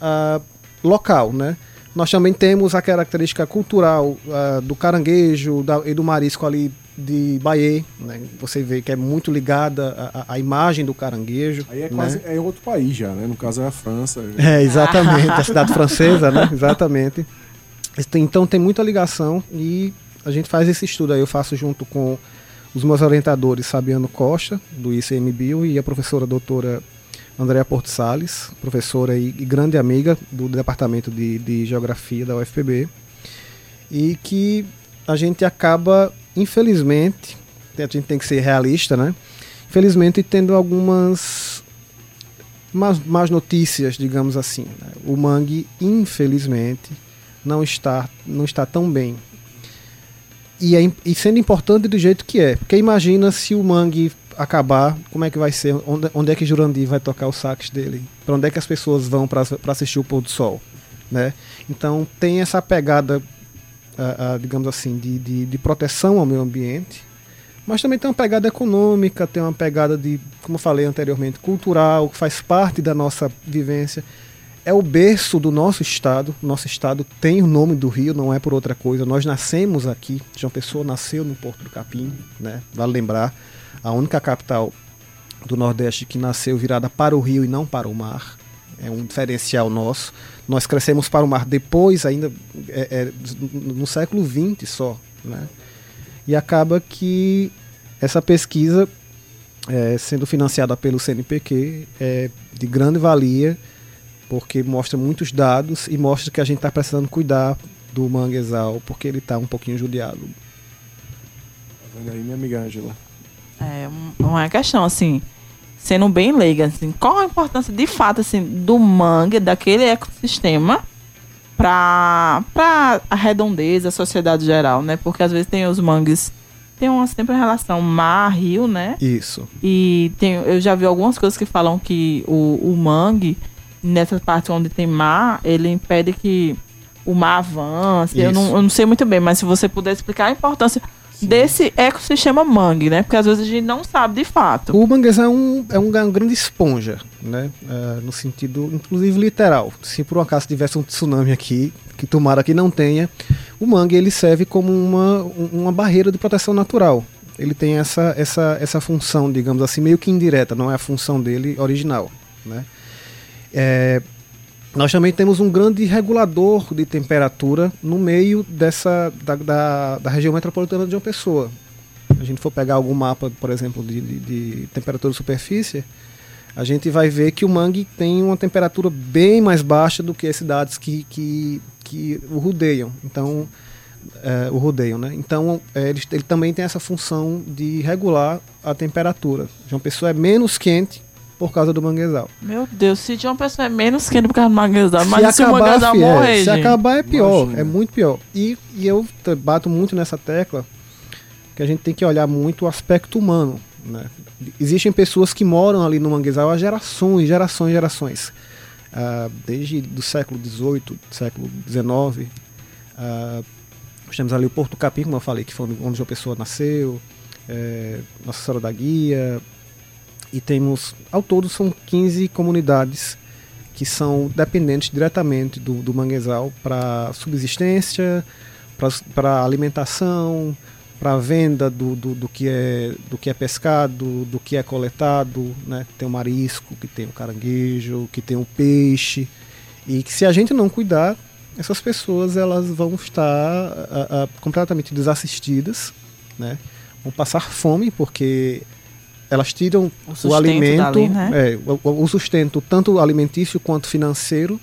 ah, local, né? Nós também temos a característica cultural ah, do caranguejo da- e do marisco ali de Bahia, né? Você vê que é muito ligada à, à imagem do caranguejo. Aí é né? quase é outro país já, né? No caso é a França. É, exatamente, a cidade francesa, né? Exatamente. Então tem muita ligação e a gente faz esse estudo aí. Eu faço junto com os meus orientadores, Fabiano Costa, do ICMBio, e a professora doutora Andréa Porto Salles, professora e, e grande amiga do Departamento de, de Geografia da UFPB, e que a gente acaba, infelizmente, a gente tem que ser realista, né? Infelizmente, tendo algumas más, más notícias, digamos assim. né? O Mangue, infelizmente, não está, não está tão bem. E, é, e sendo importante do jeito que é. Porque imagina se o Mangue acabar, como é que vai ser? Onde, onde é que Jurandir vai tocar os saques dele? Para onde é que as pessoas vão para assistir o pôr do sol? Né? Então tem essa pegada, digamos assim, de, de, de proteção ao meio ambiente, mas também tem uma pegada econômica, tem uma pegada de, como eu falei anteriormente, cultural, que faz parte da nossa vivência. é o berço do nosso estado. Nosso estado tem o nome do rio, não é por outra coisa. Nós nascemos aqui. João Pessoa nasceu no Porto do Capim, né? Vale lembrar, a única capital do Nordeste que nasceu virada para o rio e não para o mar. É um diferencial nosso. Nós crescemos para o mar depois, ainda é, é, no século XX só, né? E acaba que essa pesquisa, é, sendo financiada pelo CNPq, é de grande valia porque mostra muitos dados e mostra que a gente está precisando cuidar do manguezal, porque ele está um pouquinho judiado. Tá vendo aí, minha amiga Angela? É uma questão, assim, sendo bem leiga, assim, qual a importância de fato, assim, do mangue, daquele ecossistema, para a redondeza, a sociedade geral, né? Porque às vezes tem os mangues tem uma sempre relação mar-rio, né? Isso. E tem, eu já vi algumas coisas que falam que o, o mangue nessa parte onde tem mar, ele impede que o mar avance. Eu não, eu não, sei muito bem, mas se você puder explicar a importância Sim. desse ecossistema mangue, né? Porque às vezes a gente não sabe de fato. O manguezal é um, é um, grande esponja, né? É, no sentido, inclusive, literal. Se por um acaso tivesse um tsunami aqui, que tomara que não tenha, o mangue ele serve como uma, uma barreira de proteção natural. Ele tem essa, essa, essa função, digamos assim, meio que indireta, não é a função dele original, né? É, nós também temos um grande regulador de temperatura no meio dessa da, da, da, região metropolitana de uma pessoa. A gente for pegar algum mapa, por exemplo, de, de, de, temperatura de superfície, a gente vai ver que o mangue tem uma temperatura bem mais baixa do que as cidades que, que, que o rodeiam. Então, é, o rodeiam, né? Então, é, ele, ele também tem essa função de regular a temperatura. João Pessoa é menos quente por causa do manguezal. Meu Deus, se de uma pessoa é menos quente por causa do manguezal, mas se, acabar, o manguezal fi, morrer, é, Se acabar é pior, Imagina. é muito pior. E, e eu bato muito nessa tecla que a gente tem que olhar muito o aspecto humano. Né? Existem pessoas que moram ali no manguezal há gerações, gerações, gerações. Uh, desde do século XVIII, século XIX. Uh, nós temos ali o Porto Capim, como eu falei, que foi onde a pessoa nasceu. É, Nossa Senhora da Guia, e temos, ao todo, são 15 comunidades que são dependentes diretamente do, do manguezal para subsistência, para alimentação, para venda do, do, do, que é, do que é pescado, do que é coletado. Né? Tem o marisco, que tem o caranguejo, que tem o peixe. E que se a gente não cuidar, essas pessoas elas vão estar a, a, completamente desassistidas, né? vão passar fome, porque elas tiram o, o alimento, dali, né? é, o, o, sustento tanto alimentício quanto financeiro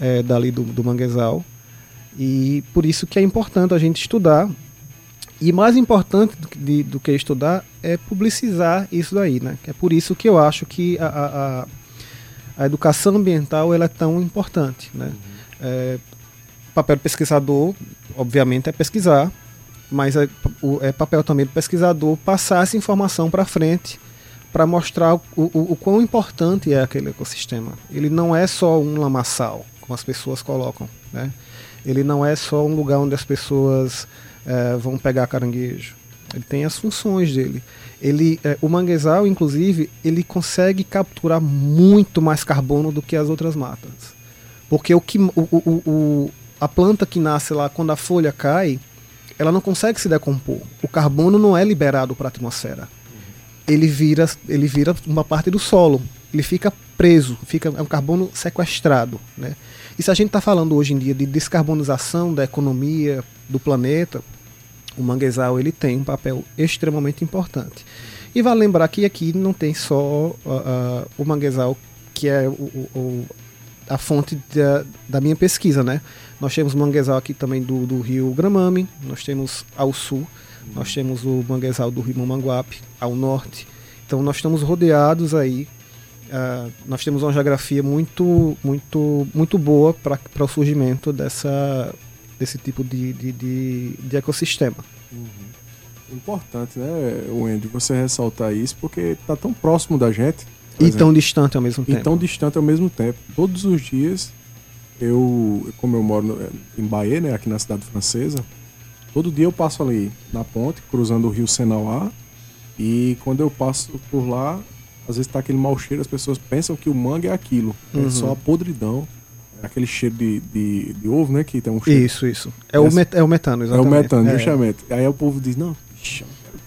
é, dali do, do manguezal. E por isso que é importante a gente estudar. E mais importante do, de, do que estudar é publicizar isso daí, né? É por isso que eu acho que a, a, a educação ambiental ela é tão importante, né? Uhum. É, papel do pesquisador, obviamente, é pesquisar, mas é, é papel também do pesquisador passar essa informação para frente para mostrar o, o, o, quão importante é aquele ecossistema. Ele não é só um lamaçal, como as pessoas colocam. Né? Ele não é só um lugar onde as pessoas é, vão pegar caranguejo. Ele tem as funções dele. Ele, é, o manguezal, inclusive, ele consegue capturar muito mais carbono do que as outras matas. Porque o que, o, a planta que nasce lá, quando a folha cai, ela não consegue se decompor. O carbono não é liberado para a atmosfera. Ele vira, ele vira uma parte do solo. Ele fica preso, fica é um carbono sequestrado, né? E se a gente está falando hoje em dia de descarbonização da economia do planeta, o manguezal ele tem um papel extremamente importante. E vale lembrar que aqui não tem só uh, uh, o manguezal que é o, o, a fonte da, da minha pesquisa, né? Nós temos manguezal aqui também do, do rio Gramame, nós temos ao sul, nós temos o manguezal do rio Mamanguape, ao norte. Então nós estamos rodeados aí. Uh, nós temos uma geografia muito, muito, muito boa para o surgimento dessa, desse tipo de, de, de, de ecossistema. Uhum. Importante, né, Wendy, você ressaltar isso, porque está tão próximo da gente. E exemplo, tão distante ao mesmo tempo. E tão distante ao mesmo tempo. Todos os dias eu, como eu moro no, em Bahia, né, aqui na cidade francesa, todo dia eu passo ali na ponte, cruzando o rio Senauá, e quando eu passo por lá, às vezes tá aquele mau cheiro, as pessoas pensam que o mangue é aquilo, é uhum. é só a podridão aquele cheiro de, de, de ovo, né? Que tem um cheiro. Isso, isso. É, o, met, é o metano, É o exatamente. metano, É. justamente. Aí o povo diz, não,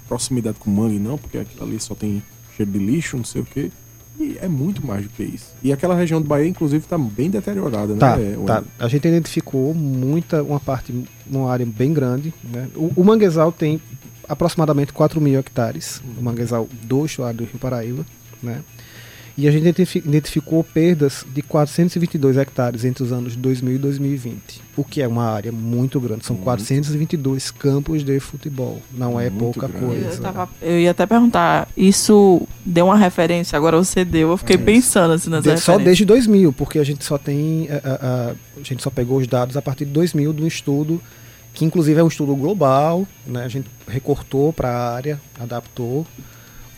proximidade com mangue não, porque aquilo ali só tem cheiro de lixo, não sei o quê. E é muito mais do que isso. E aquela região do Bahia, inclusive, tá bem deteriorada, Tá, né? tá. Wendel? A gente identificou muita, uma parte, uma área bem grande. Né? O, o manguezal tem aproximadamente 4 mil hectares. O manguezal do estuário do Rio Paraíba. Né? E a gente identifi- identificou perdas de 422 hectares entre os anos 2000 e 2020. O que é uma área muito grande. São Muito. 422 campos de futebol. Não é Muito pouca grande. coisa. Eu, tava- eu ia até perguntar, isso deu uma referência, agora você deu, eu fiquei É pensando assim nas De- só desde 2000, porque a gente só tem a, a- a- a gente só pegou os dados a partir de 2000 do estudo que inclusive é um estudo global, né? A gente recortou para a área, adaptou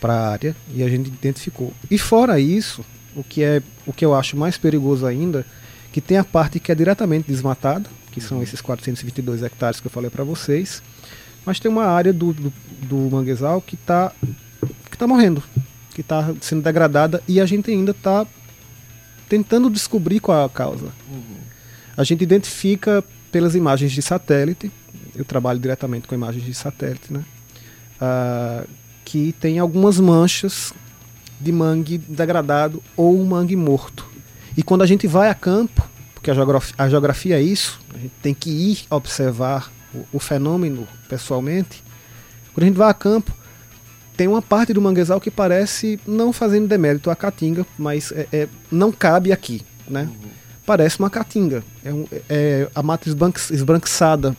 para a área e a gente identificou. E fora isso, o que é o que eu acho mais perigoso ainda, que tem a parte que é diretamente desmatada, que são esses 422 hectares que eu falei para vocês, mas tem uma área do, do, do manguezal que está que tá morrendo, que está sendo degradada e a gente ainda está tentando descobrir qual é a causa. A gente identifica pelas imagens de satélite, eu trabalho diretamente com imagens de satélite, né? Ah, que tem algumas manchas de mangue degradado ou mangue morto. E quando a gente vai a campo, porque a geografia, a geografia é isso, a gente tem que ir observar o, o fenômeno pessoalmente. Quando a gente vai a campo, tem uma parte do manguezal que parece, não fazendo demérito à caatinga, mas é- é- não cabe aqui, né? Parece uma caatinga. É, um- é a mata esbranqui- esbranquiçada,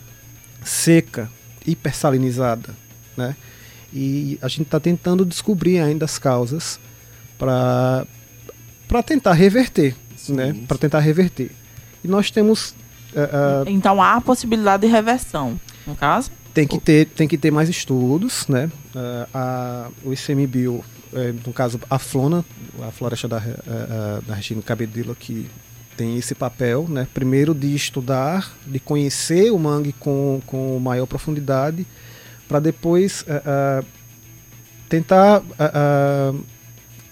seca, hipersalinizada, né? E a gente está tentando descobrir ainda as causas para para tentar reverter, Sim, né? Para tentar reverter. E nós temos eh, ah, Então há a possibilidade de reversão, no caso? tem que ter tem que ter mais estudos, né? Ah, a, o ICMBio, no caso a Flona, a floresta da, eh, da Regina Cabedelo que tem esse papel, né? Primeiro de estudar, de conhecer o mangue com, com maior profundidade, para depois eh, ah, tentar ah,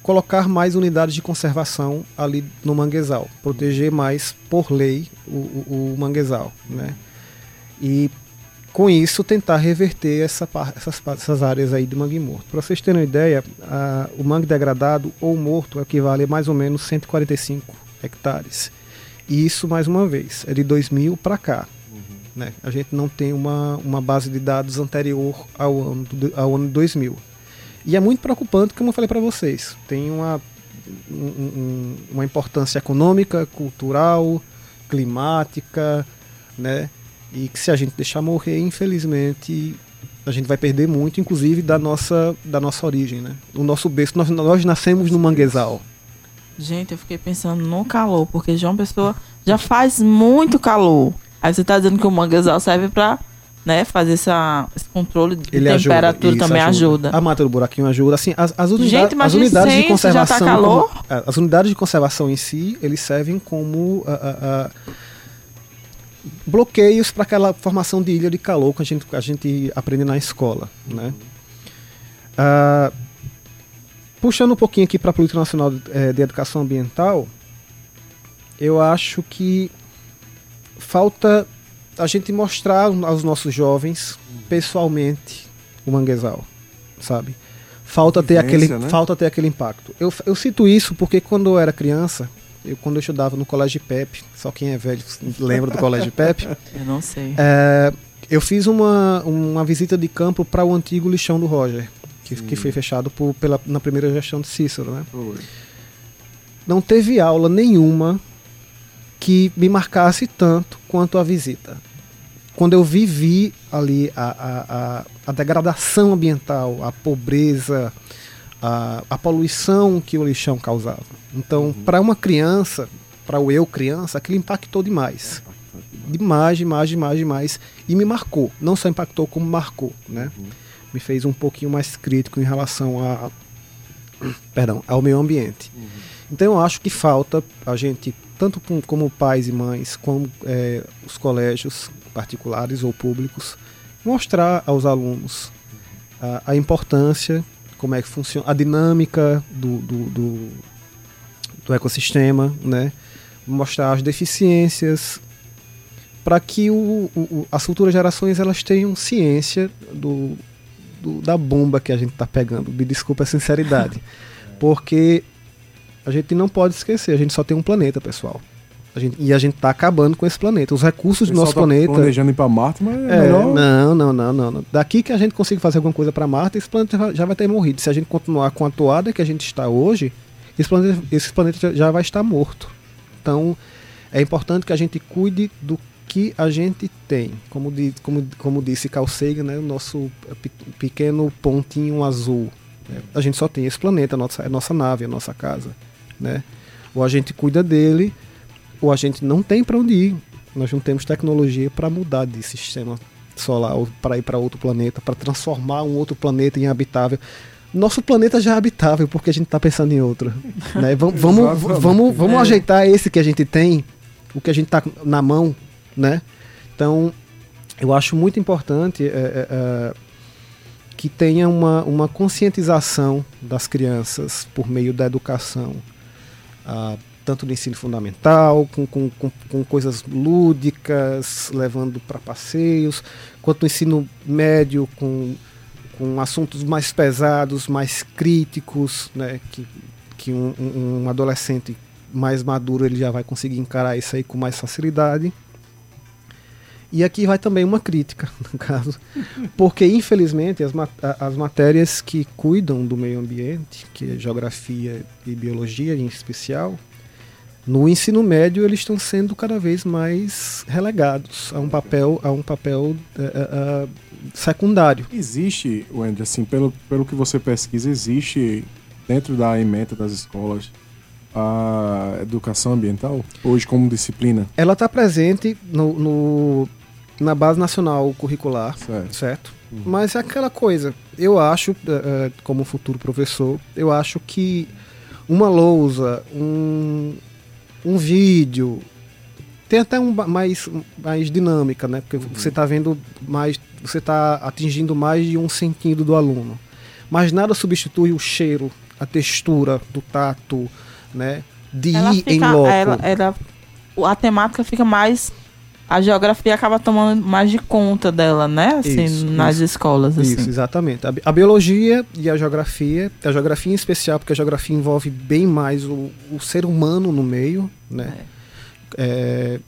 colocar mais unidades de conservação ali no manguezal, proteger mais por lei o, o, o manguezal, né? E com isso tentar reverter essa, essas, essas áreas aí de mangue morto. Para vocês terem uma ideia, o mangue degradado ou morto equivale a mais ou menos 145 hectares. E isso, mais uma vez, é de 2000 para cá. Né? A gente não tem uma, uma base de dados anterior ao ano, ao ano 2000. E é muito preocupante, como eu falei para vocês. Tem uma, um- um- uma importância econômica, cultural, climática, né? E que se a gente deixar morrer, infelizmente, a gente vai perder muito, inclusive da nossa, da nossa origem, né? O nosso berço, nós, nós nascemos no manguezal. Gente, eu fiquei pensando no calor, porque João Pessoa já faz muito calor. Aí você tá dizendo que o manguezal serve pra né, fazer essa, esse controle de Ele ajuda, temperatura isso também ajuda. A mata do buraquinho ajuda. Assim, as, as, unida- Gente, as unidades de tá conservação. calor. como- é, as unidades de conservação em si, eles servem como ah, ah, ah, bloqueios para aquela formação de ilha de calor que a gente, a gente aprende na escola. Né? Ah, puxando um pouquinho aqui para a Política Nacional eh, de Educação Ambiental, eu acho que falta a gente mostrar aos nossos jovens pessoalmente o manguezal, sabe? Falta ter Vivência, aquele né? falta ter aquele impacto. Eu, eu cito isso porque quando eu era criança, eu, quando eu estudava no colégio Pepe, só quem é velho lembra do colégio Pepe, Eu não sei. é, eu fiz uma, uma visita de campo para o antigo lixão do Roger, que, que foi fechado por, pela, na primeira gestão de Cícero, né? Foi. não teve aula nenhuma que me marcasse tanto quanto a visita. Quando eu vivi ali a, a, a, degradação ambiental, a pobreza, a, a poluição que o lixão causava. Então, para uma criança, para o eu criança, aquilo impactou demais. Demais, demais, demais, demais. E me marcou. Não só impactou, como marcou. Né? Me fez um pouquinho mais crítico em relação a, perdão, ao meio ambiente. Então eu acho que falta a gente, tanto com- como pais e mães, como eh, os colégios particulares ou públicos, mostrar aos alunos a, a importância, como é que funciona, a dinâmica do, do, do, do ecossistema, né? mostrar as deficiências, para que o, o, as futuras gerações elas tenham ciência do, do da bomba que a gente está pegando. Me desculpa a sinceridade, porque a gente não pode esquecer, a gente só tem um planeta, pessoal. A gente, e a gente está acabando com esse planeta. Os recursos do nosso tá planeta. planejando ir para Marte, mas é, é melhor... não, não, não, não, não. Daqui que a gente consiga fazer alguma coisa para Marte, esse planeta já vai ter morrido. Se a gente continuar com a toada que a gente está hoje, esse planeta, esse planeta já vai estar morto. Então, é importante que a gente cuide do que a gente tem. Como, di, como, como disse Carl Sagan, né, o nosso pequeno pontinho azul. Né? A gente só tem esse planeta, a nossa, a nossa nave, a nossa casa. Né? Ou a gente cuida dele ou a gente não tem para onde ir. Nós não temos tecnologia para mudar de sistema solar ou para ir para outro planeta, para transformar um outro planeta em habitável. Nosso planeta já é habitável porque a gente está pensando em outro. Né? Vamos, vamos, vamos, vamos é. ajeitar esse que a gente tem, o que a gente está na mão, né? Então, eu acho muito importante é, é, é, que tenha uma, uma conscientização das crianças por meio da educação. Ah, tanto no ensino fundamental, com, com, com, com coisas lúdicas, levando para passeios, quanto no ensino médio, com, com assuntos mais pesados, mais críticos, né, que, que um, um, adolescente mais maduro ele já vai conseguir encarar isso aí com mais facilidade. E aqui vai também uma crítica, no caso, porque infelizmente as, as matérias que cuidam do meio ambiente, que é geografia e biologia em especial, no ensino médio eles estão sendo cada vez mais relegados a um papel, a um papel uh, uh, secundário. Existe, Wendy, assim, pelo, pelo que você pesquisa, existe dentro da ementa das escolas a educação ambiental hoje como disciplina? Ela está presente no, no, na base nacional curricular, certo? certo? Uhum. Mas é aquela coisa. Eu acho, como futuro professor, eu acho que uma lousa, um, um vídeo. Tem até um mais, mais dinâmica, né? Porque uhum. você está vendo mais. Você está atingindo mais de um sentido do aluno. Mas nada substitui o cheiro, a textura do tato, né? De ela ir fica, em loco. Ela, ela, a temática fica mais a geografia acaba tomando mais de conta dela, né? Assim, isso, nas isso. escolas. Assim. Isso, exatamente. A, a, biologia e a geografia, a geografia em especial, porque a geografia envolve bem mais o, o ser humano no meio, né? É. É,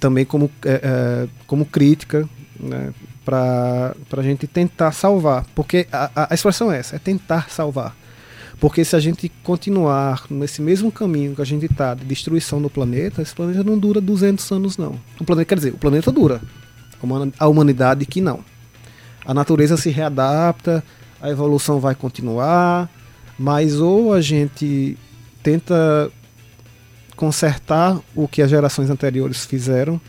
também como, é, é como crítica, né? Para a gente tentar salvar. Porque a, a expressão é essa, é tentar salvar. Porque se a gente continuar nesse mesmo caminho que a gente está de destruição do planeta, esse planeta não dura 200 anos não. O planeta quer dizer, o planeta dura. A humanidade que não. A natureza se readapta, a evolução vai continuar, mas ou a gente tenta consertar o que as gerações anteriores fizeram,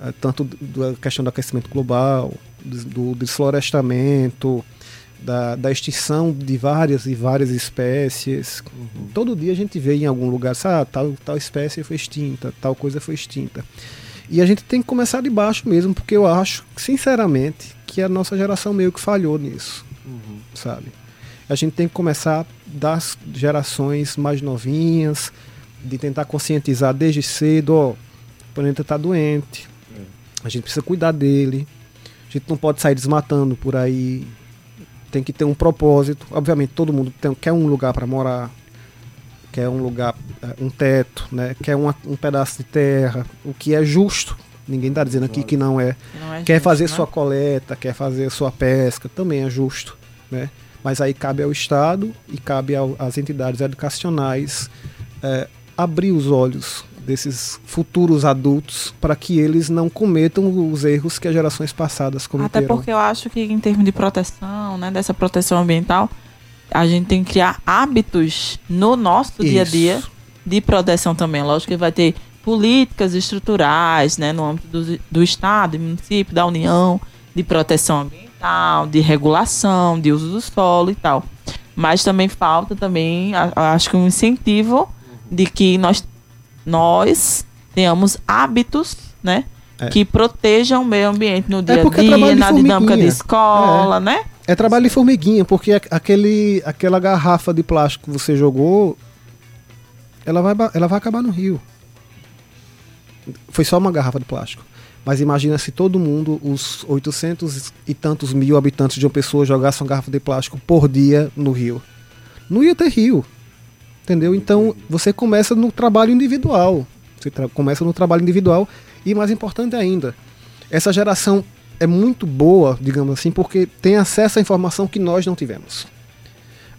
eh, tanto da questão do aquecimento global, do desflorestamento, da, da extinção de várias e várias espécies. Uhum. Todo dia a gente vê em algum lugar, ah, tal, tal espécie foi extinta, tal coisa foi extinta. E a gente tem que começar de baixo mesmo, porque eu acho, sinceramente, que a nossa geração meio que falhou nisso, uhum. sabe? A gente tem que começar das gerações mais novinhas, de tentar conscientizar desde cedo, ó, o planeta está doente, é. a gente precisa cuidar dele, a gente não pode sair desmatando por aí, tem que ter um propósito. Obviamente, todo mundo tem, quer um lugar para morar, quer um lugar, é, um teto, né? quer uma, um pedaço de terra, o que é justo. Ninguém está dizendo aqui que não é. Não é quer justo, fazer né? sua coleta, quer fazer sua pesca, também é justo. Né? Mas aí cabe ao Estado e cabe às entidades educacionais é, abrir os olhos desses futuros adultos para que eles não cometam os erros que as gerações passadas cometeram. Até porque eu acho que em termos de proteção, né, dessa proteção ambiental, a gente tem que criar hábitos no nosso Isso. dia a dia de proteção também. Lógico que vai ter políticas estruturais, né, no âmbito do, do Estado, do município, da União, de proteção ambiental, de regulação, de uso do solo e tal. Mas também falta também, acho que um incentivo de que nós nós tenhamos hábitos, né? É. Que protejam o meio ambiente no é dia a é dia, na dinâmica de escola, é. né? É trabalho de formiguinha, porque aquele, aquela garrafa de plástico que você jogou, ela vai, ela vai acabar no rio. Foi só uma garrafa de plástico. Mas imagina se todo mundo, os 800 e tantos mil habitantes de uma pessoa, jogassem uma garrafa de plástico por dia no rio. Não ia ter rio. Entendeu? Então você começa no trabalho individual. Você começa no trabalho individual. E mais importante ainda, essa geração é muito boa, digamos assim, porque tem acesso à informação que nós não tivemos.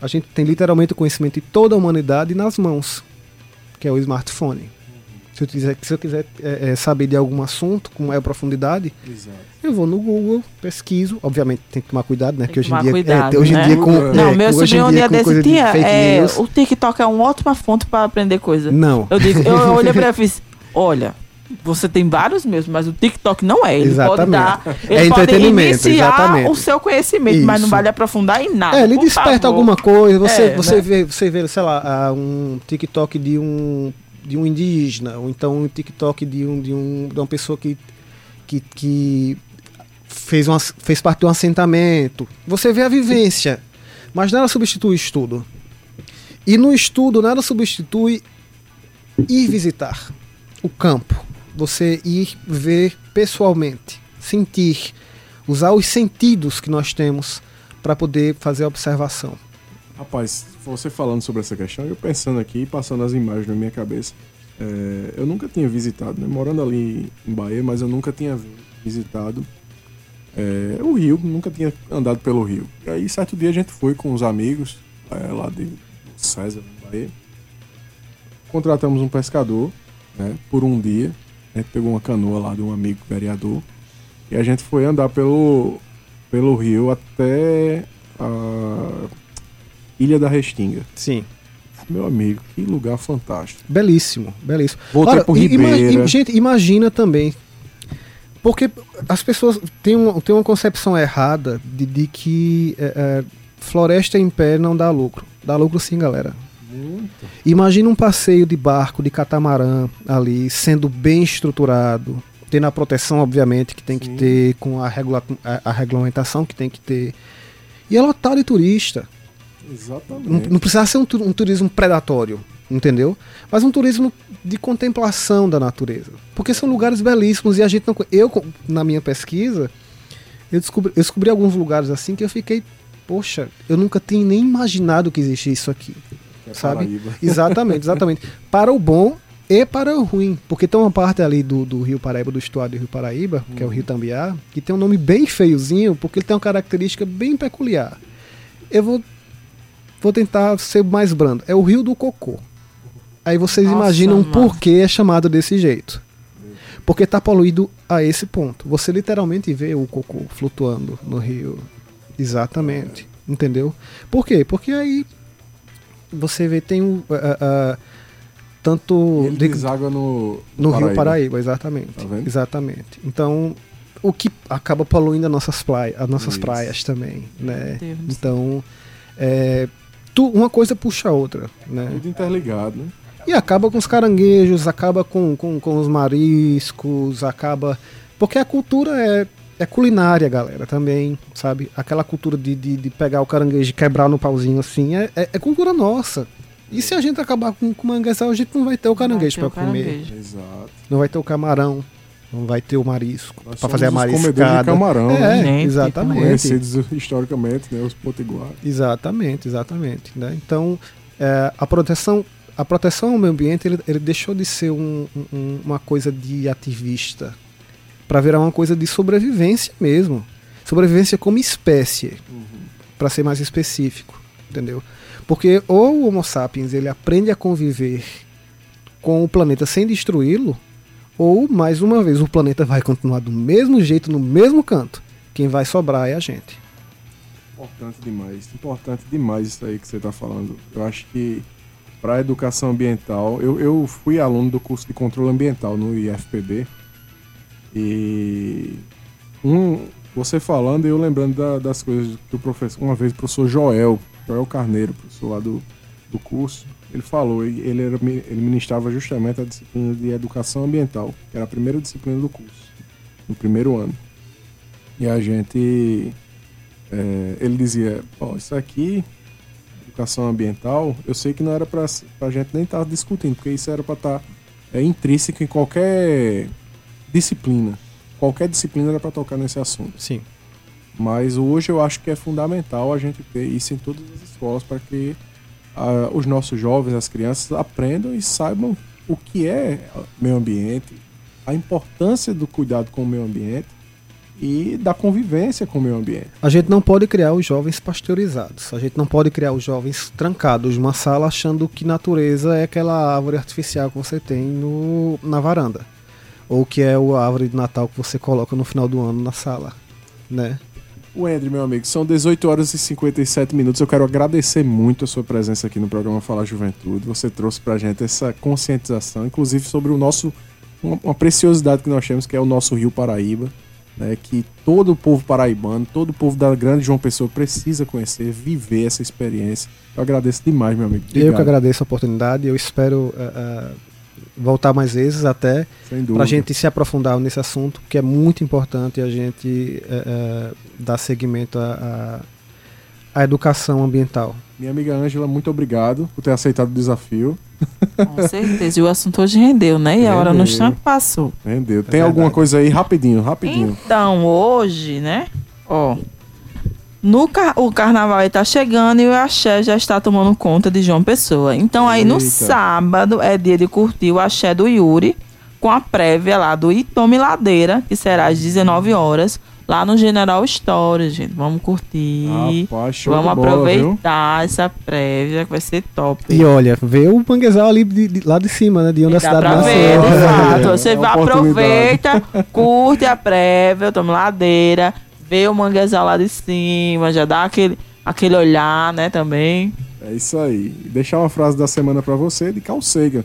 A gente tem literalmente o conhecimento de toda a humanidade nas mãos, que é o smartphone. Se eu quiser, se eu quiser é, é, saber de algum assunto com maior profundidade, Exato. eu vou no Google, pesquiso. Obviamente tem que tomar cuidado, né? Tem que que hoje em dia, cuidado, é, hoje em né? dia com Não, é, meu hoje em sobrinho um dia dia com desse coisa de É, o TikTok é uma ótima fonte para aprender coisa. Não. Eu, digo, eu, eu olhei pra ele e fiz: olha. Você tem vários mesmo, mas o TikTok não é. Ele Exatamente. pode dar. É Ele pode entretenimento, iniciar exatamente. o seu conhecimento, mas não Isso. vale aprofundar em nada. É, ele desperta favor. alguma coisa. Você, É, você, né? vê, você vê, sei lá, ah, um TikTok de um, de um indígena, ou então um TikTok de, um, de, um, de uma pessoa que, que, que fez, uma, fez parte de um assentamento. Você vê a vivência, mas nada substitui o estudo. E no estudo, nada substitui ir visitar o campo. Você ir ver pessoalmente, sentir, usar os sentidos que nós temos para poder fazer a observação. Rapaz, você falando sobre essa questão, eu pensando aqui, passando as imagens na minha cabeça, é, eu nunca tinha visitado, né? Morando ali em Bahia, mas eu nunca tinha vi- visitado é, o Rio, nunca tinha andado pelo Rio. E aí, certo dia, a gente foi com os amigos é, lá de César, Bahia. Contratamos um pescador, né? Por um dia. A gente pegou uma canoa lá de um amigo vereador. E a gente foi andar pelo, pelo rio até a Ilha da Restinga. Sim. Meu amigo, que lugar fantástico. Belíssimo, belíssimo. Voltei pro i- ima- Ribeira. i- gente, imagina também. Porque as pessoas têm uma, têm uma concepção errada de, de que é, é, floresta em pé não dá lucro. Dá lucro sim, galera. Muito. Imagina um passeio de barco, de catamarã ali, sendo bem estruturado, tendo a proteção, obviamente, que tem que Sim. ter, com a, regula a, a regulamentação que tem que ter. E é lotado de turista. Não, Exatamente. não precisa ser um, um turismo predatório, entendeu? Mas um turismo de contemplação da natureza. Porque são lugares belíssimos e a gente não. Eu, na minha pesquisa, eu descobri, eu descobri alguns lugares assim que eu fiquei. Poxa, eu nunca tinha nem imaginado que existia isso aqui. É sabe? Paraíba. Exatamente, exatamente. Para o bom e para o ruim. Porque tem uma parte ali do, do Rio Paraíba, do estuário do Rio Paraíba, que é o Rio Tambiá, que tem um nome bem feiozinho, porque ele tem uma característica bem peculiar. Eu vou, vou tentar ser mais brando. É o Rio do Cocô. Aí vocês Nossa, imaginam mano. por que é chamado desse jeito. Porque está poluído a esse ponto. Você literalmente vê o cocô flutuando no rio. Exatamente. Entendeu? Por quê? Porque aí você vê, tem o. ah, ah, tanto. Ele de- deságua no, no Rio Paraíba, exatamente. Tá? Exatamente. Então, o que acaba poluindo as nossas, praia, as nossas Isso. praias também, né? Então, é, tu, uma coisa puxa a outra, né? Tudo interligado, né? E acaba com os caranguejos, acaba com, com, com os mariscos, acaba. Porque a cultura é, é culinária, galera, também, sabe? Aquela cultura de, de, de pegar o caranguejo e quebrar no pauzinho assim, é, é, é cultura nossa. E se a gente acabar com, com o manguezal, a gente não vai ter o caranguejo o comer. caranguejo. Exato. Não vai ter o camarão, não vai ter o marisco pra fazer a comedores de mariscada. camarão, é, né? Exatamente. Conhecidos historicamente, né? Os potiguares. Exatamente, exatamente. Né? Então, é, a proteção a proteção ao meio ambiente ele, ele deixou de ser um- um- uma coisa de ativista para virar uma coisa de sobrevivência mesmo. Sobrevivência como espécie, para ser mais específico, entendeu? Porque ou o Homo sapiens ele aprende a conviver com o planeta sem destruí-lo, ou mais uma vez o planeta vai continuar do mesmo jeito no mesmo canto. Quem vai sobrar é a gente. Importante demais. Importante demais isso aí que você está falando. Eu acho que para a educação ambiental, eu, eu fui aluno do curso de controle ambiental no IFPB. E um, você falando e eu lembrando da- das coisas que o professor, uma vez o professor Joel, Joel Carneiro, professor lá do, do curso, ele falou, ele, era, ele ministrava justamente a disciplina de educação ambiental, que era a primeira disciplina do curso, no primeiro ano. E a gente é, ele dizia, ó, isso aqui, educação ambiental, eu sei que não era pra, pra gente nem estar discutindo, porque isso era pra estar é intrínseca em qualquer disciplina. Qualquer disciplina era para tocar nesse assunto. Sim. Mas hoje eu acho que é fundamental a gente ter isso em todas as escolas para que os nossos jovens, as crianças, aprendam e saibam o que é meio ambiente, a importância do cuidado com o meio ambiente e da convivência com o meio ambiente. A gente não pode criar os jovens pasteurizados. A gente não pode criar os jovens trancados numa sala achando que natureza é aquela árvore artificial que você tem no, na varanda. Ou que é a árvore de Natal que você coloca no final do ano na sala, né? O André, meu amigo, são 18 horas e 57 minutos. Eu quero agradecer muito a sua presença aqui no programa Falar Juventude. Você trouxe pra gente essa conscientização, inclusive sobre o nosso uma, uma preciosidade que nós temos, que é o nosso Rio Paraíba, né, que todo o povo paraibano, todo o povo da grande João Pessoa precisa conhecer, viver essa experiência. Eu agradeço demais, meu amigo. Obrigado. Eu que agradeço a oportunidade. Eu espero uh, uh, voltar mais vezes até para a gente se aprofundar nesse assunto, que é muito importante a gente uh, dar seguimento à, à educação ambiental. Minha amiga Ângela, muito obrigado por ter aceitado o desafio. Com certeza. E o assunto hoje rendeu, né? E rendeu. a hora no chão passou. Rendeu. É Tem é alguma coisa aí? Rapidinho, rapidinho. Então, hoje, né? Ó. No car o carnaval está chegando e o axé já está tomando conta de João Pessoa. Então aí Eita. no sábado é dia de curtir o axé do Yuri com a prévia lá do Itome Ladeira, que será às 19 horas, lá no General Store, gente. Vamos curtir. Rapaz, Vamos aproveitar bola, essa prévia que vai ser top. E olha, vê o manguezal ali de, de, lá de cima, né? De onde e a cidade nasceu. É, Você é aproveita, curte a prévia, toma ladeira vê o manguezal lá de cima, já dá aquele, aquele olhar, né, também. É isso aí. Deixar uma frase da semana para você de Carl Sagan,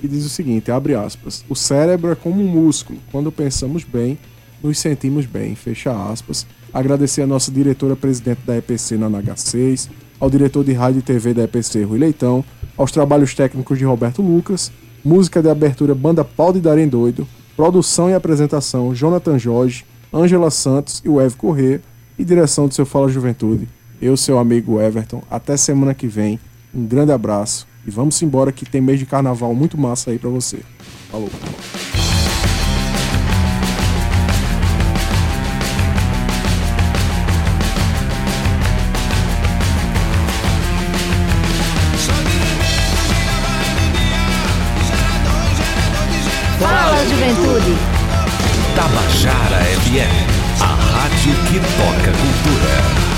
que diz o seguinte, abre aspas, o cérebro é como um músculo, quando pensamos bem, nos sentimos bem, fecha aspas. Agradecer a nossa diretora-presidente da EPC na NH6, ao diretor de rádio e TV da EPC, Rui Leitão, aos trabalhos técnicos de Roberto Lucas, música de abertura Banda Pau de Darem Doido, produção e apresentação Jonathan Jorge, Ângela Santos e o Ev Corrêa, e direção do seu Fala Juventude. Eu, seu amigo Everton. Até semana que vem. Um grande abraço e vamos embora que tem mês de carnaval muito massa aí para você. Falou. Fala Juventude. Tabajara FM, a rádio que toca cultura.